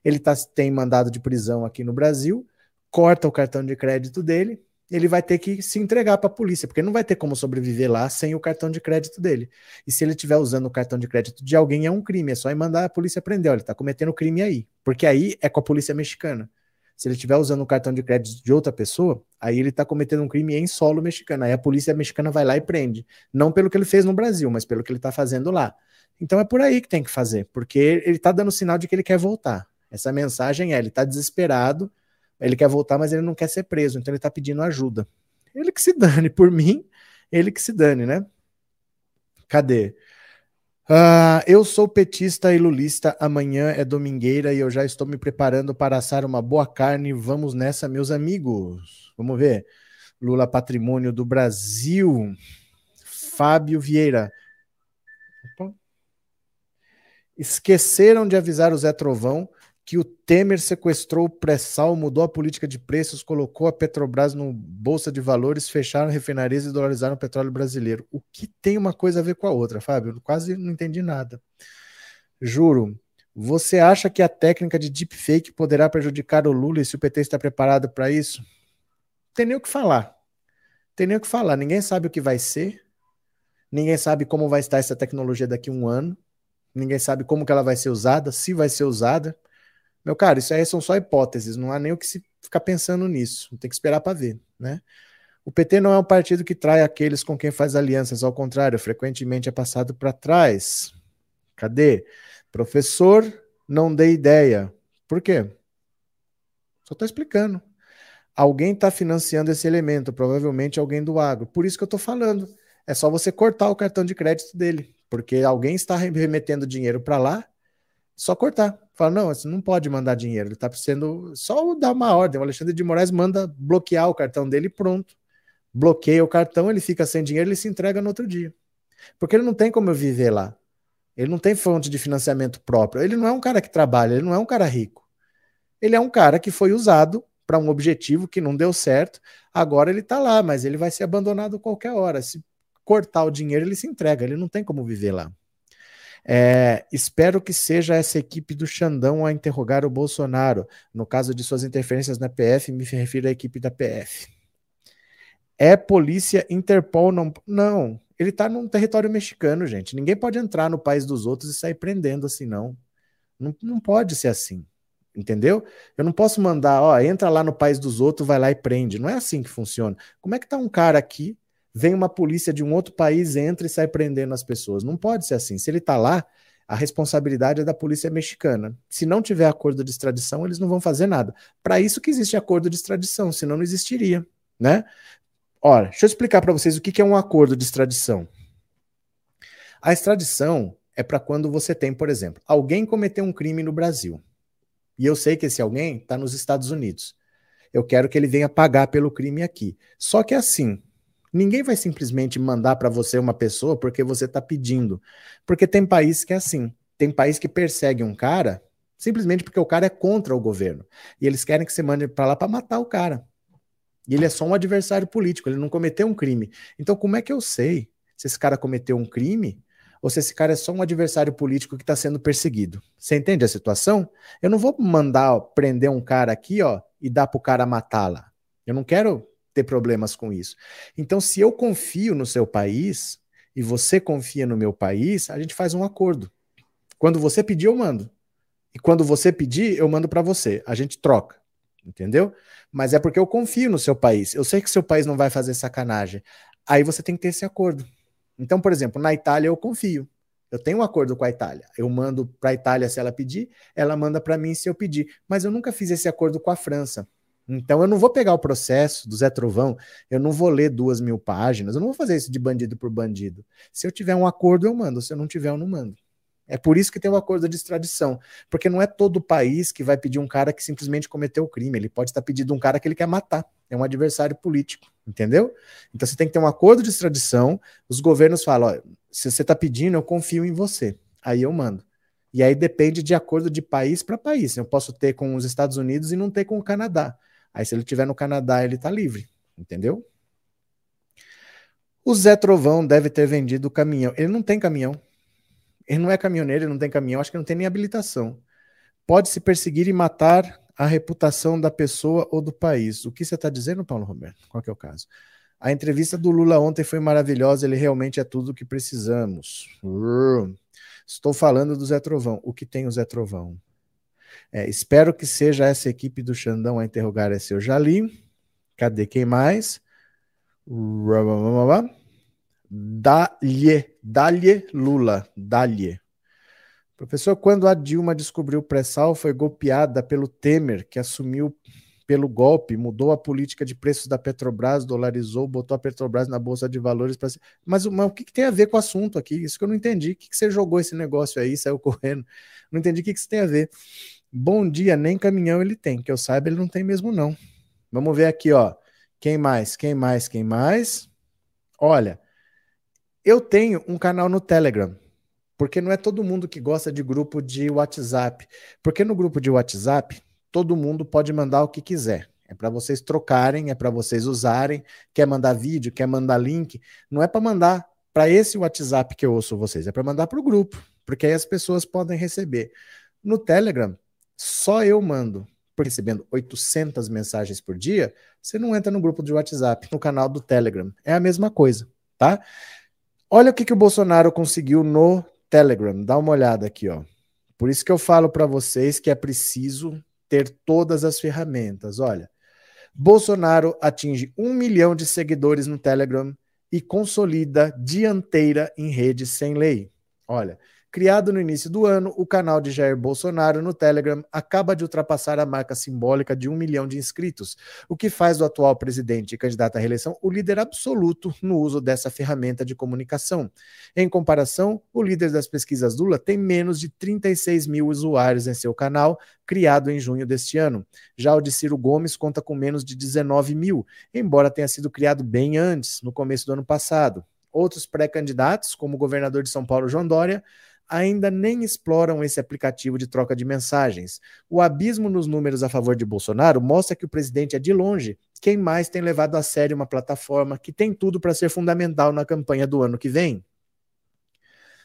Ele tá, tem mandado de prisão aqui no Brasil. Corta o cartão de crédito dele ele vai ter que se entregar para a polícia, porque não vai ter como sobreviver lá sem o cartão de crédito dele. E se ele estiver usando o cartão de crédito de alguém, é um crime, é só mandar a polícia prender. Olha, ele está cometendo crime aí, porque aí é com a polícia mexicana. Se ele estiver usando o cartão de crédito de outra pessoa, aí ele está cometendo um crime em solo mexicano. Aí a polícia mexicana vai lá e prende. Não pelo que ele fez no Brasil, mas pelo que ele está fazendo lá. Então é por aí que tem que fazer, porque ele está dando sinal de que ele quer voltar. Essa mensagem é: ele está desesperado, ele quer voltar, mas ele não quer ser preso, então ele está pedindo ajuda. Ele que se dane, por mim, ele que se dane, né? Cadê? Uh, eu sou petista e lulista. Amanhã é domingueira e eu já estou me preparando para assar uma boa carne. Vamos nessa, meus amigos. Vamos ver. Lula Patrimônio do Brasil. Fábio Vieira. Opa. Esqueceram de avisar o Zé Trovão que o Temer sequestrou o pré-sal, mudou a política de preços, colocou a Petrobras no bolsa de valores, fecharam refinarias e dolarizaram o petróleo brasileiro. O que tem uma coisa a ver com a outra, Fábio? Eu quase não entendi nada. Juro. Você acha que a técnica de deepfake poderá prejudicar o Lula e se o PT está preparado para isso? Tem nem o que falar. Tem nem o que falar. Ninguém sabe o que vai ser. Ninguém sabe como vai estar essa tecnologia daqui a um ano. Ninguém sabe como que ela vai ser usada, se vai ser usada. Meu cara, isso aí são só hipóteses, não há nem o que se ficar pensando nisso. Tem que esperar para ver, né? O PT não é um partido que trai aqueles com quem faz alianças, ao contrário, frequentemente é passado para trás. Cadê? Professor, não dê ideia. Por quê? Só estou explicando. Alguém está financiando esse elemento, provavelmente alguém do agro. Por isso que eu estou falando. É só você cortar o cartão de crédito dele, porque alguém está remetendo dinheiro para lá só cortar. Fala, não, você não pode mandar dinheiro. Ele está sendo. Só dar uma ordem. O Alexandre de Moraes manda bloquear o cartão dele pronto. Bloqueia o cartão, ele fica sem dinheiro, ele se entrega no outro dia. Porque ele não tem como eu viver lá. Ele não tem fonte de financiamento próprio. Ele não é um cara que trabalha, ele não é um cara rico. Ele é um cara que foi usado para um objetivo que não deu certo. Agora ele está lá, mas ele vai ser abandonado qualquer hora. Se cortar o dinheiro, ele se entrega. Ele não tem como viver lá. É, espero que seja essa equipe do Xandão a interrogar o Bolsonaro. No caso de suas interferências na PF, me refiro à equipe da PF. É polícia Interpol? Não, não. ele está num território mexicano, gente. Ninguém pode entrar no país dos outros e sair prendendo assim, não. Não, não pode ser assim. Entendeu? Eu não posso mandar, ó, entra lá no país dos outros, vai lá e prende. Não é assim que funciona. Como é que tá um cara aqui vem uma polícia de um outro país, entra e sai prendendo as pessoas. Não pode ser assim. Se ele está lá, a responsabilidade é da polícia mexicana. Se não tiver acordo de extradição, eles não vão fazer nada. Para isso que existe acordo de extradição, senão não existiria, né? Ora, deixa eu explicar para vocês o que é um acordo de extradição. A extradição é para quando você tem, por exemplo, alguém cometeu um crime no Brasil. E eu sei que esse alguém está nos Estados Unidos. Eu quero que ele venha pagar pelo crime aqui. Só que assim, Ninguém vai simplesmente mandar para você uma pessoa porque você está pedindo. Porque tem país que é assim. Tem país que persegue um cara simplesmente porque o cara é contra o governo. E eles querem que você mande para lá para matar o cara. E ele é só um adversário político, ele não cometeu um crime. Então, como é que eu sei se esse cara cometeu um crime ou se esse cara é só um adversário político que está sendo perseguido? Você entende a situação? Eu não vou mandar prender um cara aqui ó, e dar para o cara matá-la. Eu não quero ter problemas com isso. Então, se eu confio no seu país e você confia no meu país, a gente faz um acordo. Quando você pedir, eu mando. E quando você pedir, eu mando para você. A gente troca. Entendeu? Mas é porque eu confio no seu país. Eu sei que seu país não vai fazer sacanagem. Aí você tem que ter esse acordo. Então, por exemplo, na Itália eu confio. Eu tenho um acordo com a Itália. Eu mando para a Itália se ela pedir, ela manda para mim se eu pedir. Mas eu nunca fiz esse acordo com a França. Então eu não vou pegar o processo do Zé Trovão, eu não vou ler duas mil páginas, eu não vou fazer isso de bandido por bandido. Se eu tiver um acordo, eu mando. Se eu não tiver, eu não mando. É por isso que tem o um acordo de extradição. Porque não é todo país que vai pedir um cara que simplesmente cometeu o crime. Ele pode estar pedindo um cara que ele quer matar. É um adversário político. Entendeu? Então você tem que ter um acordo de extradição. Os governos falam: ó, se você está pedindo, eu confio em você. Aí eu mando. E aí depende de acordo de país para país. Eu posso ter com os Estados Unidos e não ter com o Canadá. Aí, se ele estiver no Canadá, ele está livre, entendeu? O Zé Trovão deve ter vendido o caminhão. Ele não tem caminhão. Ele não é caminhoneiro, ele não tem caminhão, acho que não tem nem habilitação. Pode se perseguir e matar a reputação da pessoa ou do país. O que você está dizendo, Paulo Roberto? Qual é o caso? A entrevista do Lula ontem foi maravilhosa, ele realmente é tudo o que precisamos. Estou falando do Zé Trovão. O que tem o Zé Trovão? É, espero que seja essa equipe do Xandão a interrogar esse eu já li. Cadê quem mais? Dalhe, Dalhe Lula, Dalhe. Professor, quando a Dilma descobriu o pré-sal, foi golpeada pelo Temer, que assumiu pelo golpe, mudou a política de preços da Petrobras, dolarizou, botou a Petrobras na bolsa de valores. Pra... Mas, mas o que, que, tem a ver com o assunto aqui? Isso que eu não entendi. O que, que você jogou esse negócio aí, saiu correndo? Não entendi o que, que isso tem a ver. Bom dia, nem caminhão ele tem, que eu saiba, ele não tem mesmo, não. Vamos ver aqui, ó. Quem mais? Quem mais? Quem mais? Olha, eu tenho um canal no Telegram. Porque não é todo mundo que gosta de grupo de WhatsApp. Porque no grupo de WhatsApp, todo mundo pode mandar o que quiser. É para vocês trocarem, é para vocês usarem. Quer mandar vídeo, quer mandar link. Não é para mandar para esse WhatsApp que eu ouço vocês, é para mandar para o grupo, porque aí as pessoas podem receber. No Telegram, só eu mando, recebendo 800 mensagens por dia, você não entra no grupo de WhatsApp, no canal do Telegram. É a mesma coisa, tá? Olha o que, que o Bolsonaro conseguiu no Telegram. Dá uma olhada aqui, ó. Por isso que eu falo para vocês que é preciso ter todas as ferramentas. Olha, Bolsonaro atinge um milhão de seguidores no Telegram e consolida dianteira em rede sem lei. Olha, Criado no início do ano, o canal de Jair Bolsonaro no Telegram acaba de ultrapassar a marca simbólica de um milhão de inscritos, o que faz do atual presidente e candidato à reeleição o líder absoluto no uso dessa ferramenta de comunicação. Em comparação, o líder das pesquisas Lula tem menos de 36 mil usuários em seu canal, criado em junho deste ano. Já o de Ciro Gomes conta com menos de 19 mil, embora tenha sido criado bem antes, no começo do ano passado. Outros pré-candidatos, como o governador de São Paulo, João Dória, ainda nem exploram esse aplicativo de troca de mensagens. O abismo nos números a favor de Bolsonaro mostra que o presidente é de longe quem mais tem levado a sério uma plataforma que tem tudo para ser fundamental na campanha do ano que vem.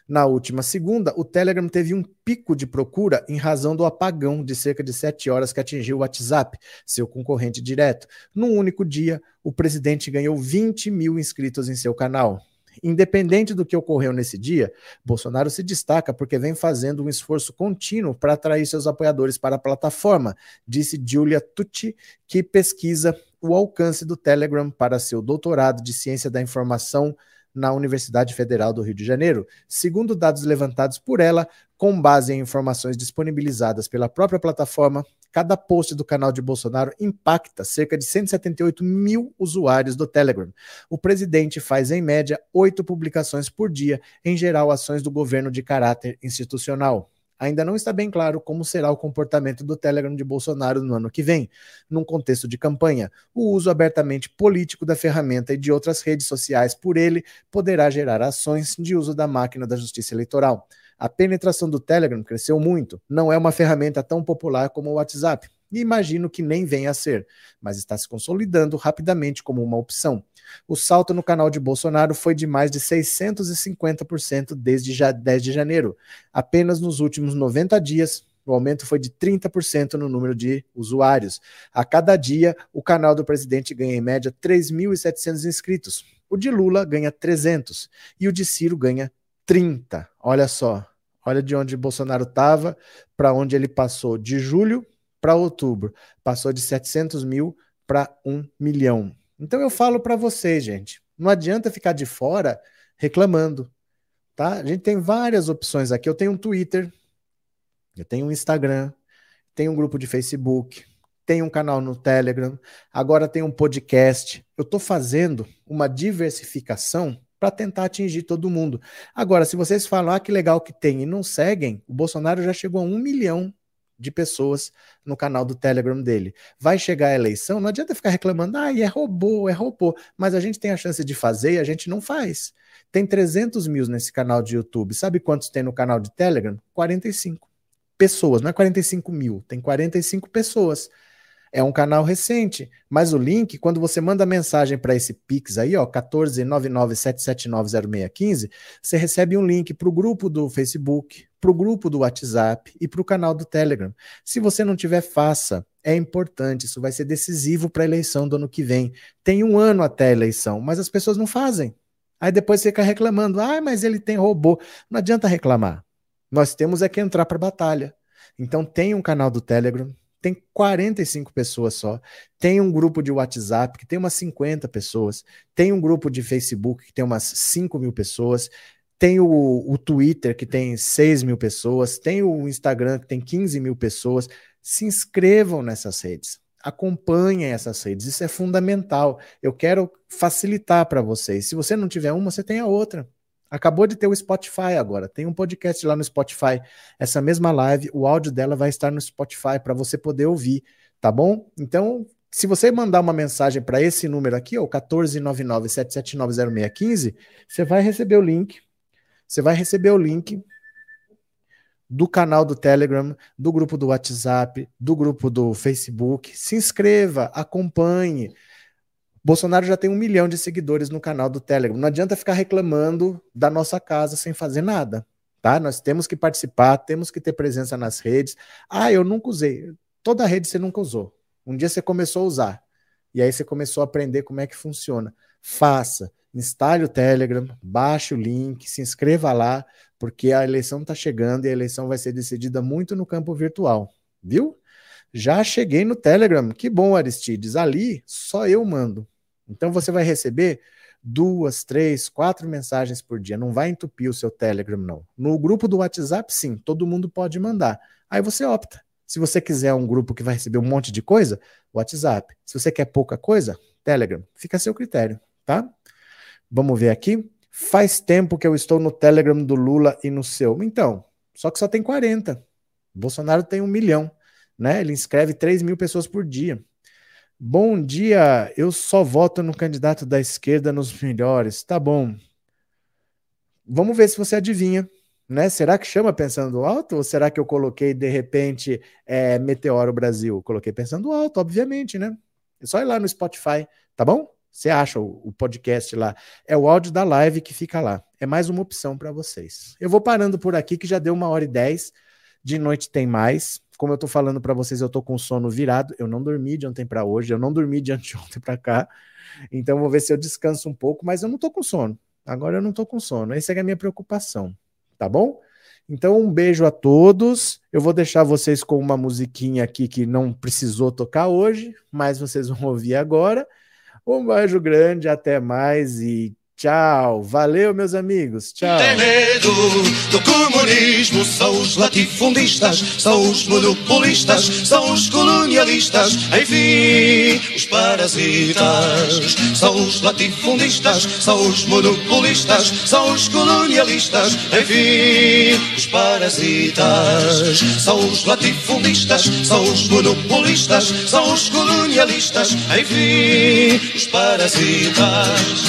Na última segunda, o Telegram teve um pico de procura em razão do apagão de cerca de sete horas que atingiu o WhatsApp, seu concorrente direto. Num único dia, o presidente ganhou 20 mil inscritos em seu canal. Independente do que ocorreu nesse dia, Bolsonaro se destaca porque vem fazendo um esforço contínuo para atrair seus apoiadores para a plataforma, disse Giulia Tucci, que pesquisa o alcance do Telegram para seu doutorado de Ciência da Informação na Universidade Federal do Rio de Janeiro. Segundo dados levantados por ela, com base em informações disponibilizadas pela própria plataforma, cada post do canal de Bolsonaro impacta cerca de 178 mil usuários do Telegram. O presidente faz, em média, oito publicações por dia, em geral, ações do governo de caráter institucional. Ainda não está bem claro como será o comportamento do Telegram de Bolsonaro no ano que vem, num contexto de campanha. O uso abertamente político da ferramenta e de outras redes sociais por ele poderá gerar ações de uso da máquina da justiça eleitoral. A penetração do Telegram cresceu muito. Não é uma ferramenta tão popular como o WhatsApp. E imagino que nem venha a ser, mas está se consolidando rapidamente como uma opção. O salto no canal de Bolsonaro foi de mais de 650% desde 10 de janeiro. Apenas nos últimos 90 dias, o aumento foi de 30% no número de usuários. A cada dia, o canal do presidente ganha em média 3.700 inscritos. O de Lula ganha 300 e o de Ciro ganha 30. Olha só, olha de onde Bolsonaro estava para onde ele passou de julho para outubro. Passou de 700 mil para 1 milhão. Então eu falo para vocês, gente, não adianta ficar de fora reclamando, tá? A gente tem várias opções aqui. Eu tenho um Twitter, eu tenho um Instagram, tenho um grupo de Facebook, tenho um canal no Telegram, agora tenho um podcast. Eu estou fazendo uma diversificação para tentar atingir todo mundo. Agora, se vocês falam, ah, que legal que tem e não seguem, o Bolsonaro já chegou a um milhão de pessoas no canal do Telegram dele. Vai chegar a eleição, não adianta ficar reclamando, ah, é robô, é robô, mas a gente tem a chance de fazer e a gente não faz. Tem 300 mil nesse canal de YouTube. Sabe quantos tem no canal de Telegram? 45 pessoas, não é 45 mil, tem 45 pessoas. É um canal recente, mas o link, quando você manda mensagem para esse Pix aí, ó, 14997790615, você recebe um link para o grupo do Facebook, para o grupo do WhatsApp e para o canal do Telegram. Se você não tiver, faça. É importante, isso vai ser decisivo para a eleição do ano que vem. Tem um ano até a eleição, mas as pessoas não fazem. Aí depois fica reclamando, ah, mas ele tem robô. Não adianta reclamar. Nós temos é que entrar para a batalha. Então tem um canal do Telegram, tem 45 pessoas só. Tem um grupo de WhatsApp que tem umas 50 pessoas. Tem um grupo de Facebook que tem umas 5 mil pessoas. Tem o, o Twitter que tem 6 mil pessoas. Tem o Instagram que tem 15 mil pessoas. Se inscrevam nessas redes. Acompanhem essas redes. Isso é fundamental. Eu quero facilitar para vocês. Se você não tiver uma, você tem a outra. Acabou de ter o Spotify agora. Tem um podcast lá no Spotify. Essa mesma live, o áudio dela vai estar no Spotify para você poder ouvir, tá bom? Então, se você mandar uma mensagem para esse número aqui, o 14997790615, você vai receber o link. Você vai receber o link do canal do Telegram, do grupo do WhatsApp, do grupo do Facebook. Se inscreva, acompanhe. Bolsonaro já tem um milhão de seguidores no canal do Telegram. Não adianta ficar reclamando da nossa casa sem fazer nada, tá? Nós temos que participar, temos que ter presença nas redes. Ah, eu nunca usei. Toda rede você nunca usou. Um dia você começou a usar. E aí você começou a aprender como é que funciona. Faça instale o Telegram, baixe o link, se inscreva lá, porque a eleição está chegando e a eleição vai ser decidida muito no campo virtual, viu? Já cheguei no Telegram, que bom, Aristides. Ali só eu mando. Então você vai receber duas, três, quatro mensagens por dia. Não vai entupir o seu Telegram, não. No grupo do WhatsApp, sim, todo mundo pode mandar. Aí você opta. Se você quiser um grupo que vai receber um monte de coisa, WhatsApp. Se você quer pouca coisa, Telegram. Fica a seu critério, tá? Vamos ver aqui. Faz tempo que eu estou no Telegram do Lula e no seu. Então, só que só tem 40. Bolsonaro tem um milhão, né? Ele inscreve 3 mil pessoas por dia. Bom dia, eu só voto no candidato da esquerda nos melhores. Tá bom. Vamos ver se você adivinha, né? Será que chama pensando alto ou será que eu coloquei de repente é, Meteoro Brasil? Coloquei pensando alto, obviamente, né? É só ir lá no Spotify, tá bom? Você acha o, o, podcast lá. É o áudio da live que fica lá. É mais uma opção para vocês. Eu vou parando por aqui, que já deu uma hora e dez. De noite tem mais. Como eu tô falando para vocês, eu tô com sono virado. Eu não dormi de ontem para hoje, eu não dormi de (laughs) anteontem para cá. Então vou ver se eu descanso um pouco, mas eu não tô com sono. Agora eu não tô com sono. Essa é a minha preocupação, tá bom? Então um beijo a todos. Eu vou deixar vocês com uma musiquinha aqui que não precisou tocar hoje, mas vocês vão ouvir agora. Um beijo grande, até mais e Tchau, valeu meus amigos, tchau. Tem medo do comunismo, são os latifundistas, são os monopolistas, são os colonialistas, enfim, os parasitas. São os latifundistas, são os monopolistas, são os colonialistas, enfim, os parasitas. São os latifundistas, são os monopolistas, são os colonialistas, enfim, os parasitas.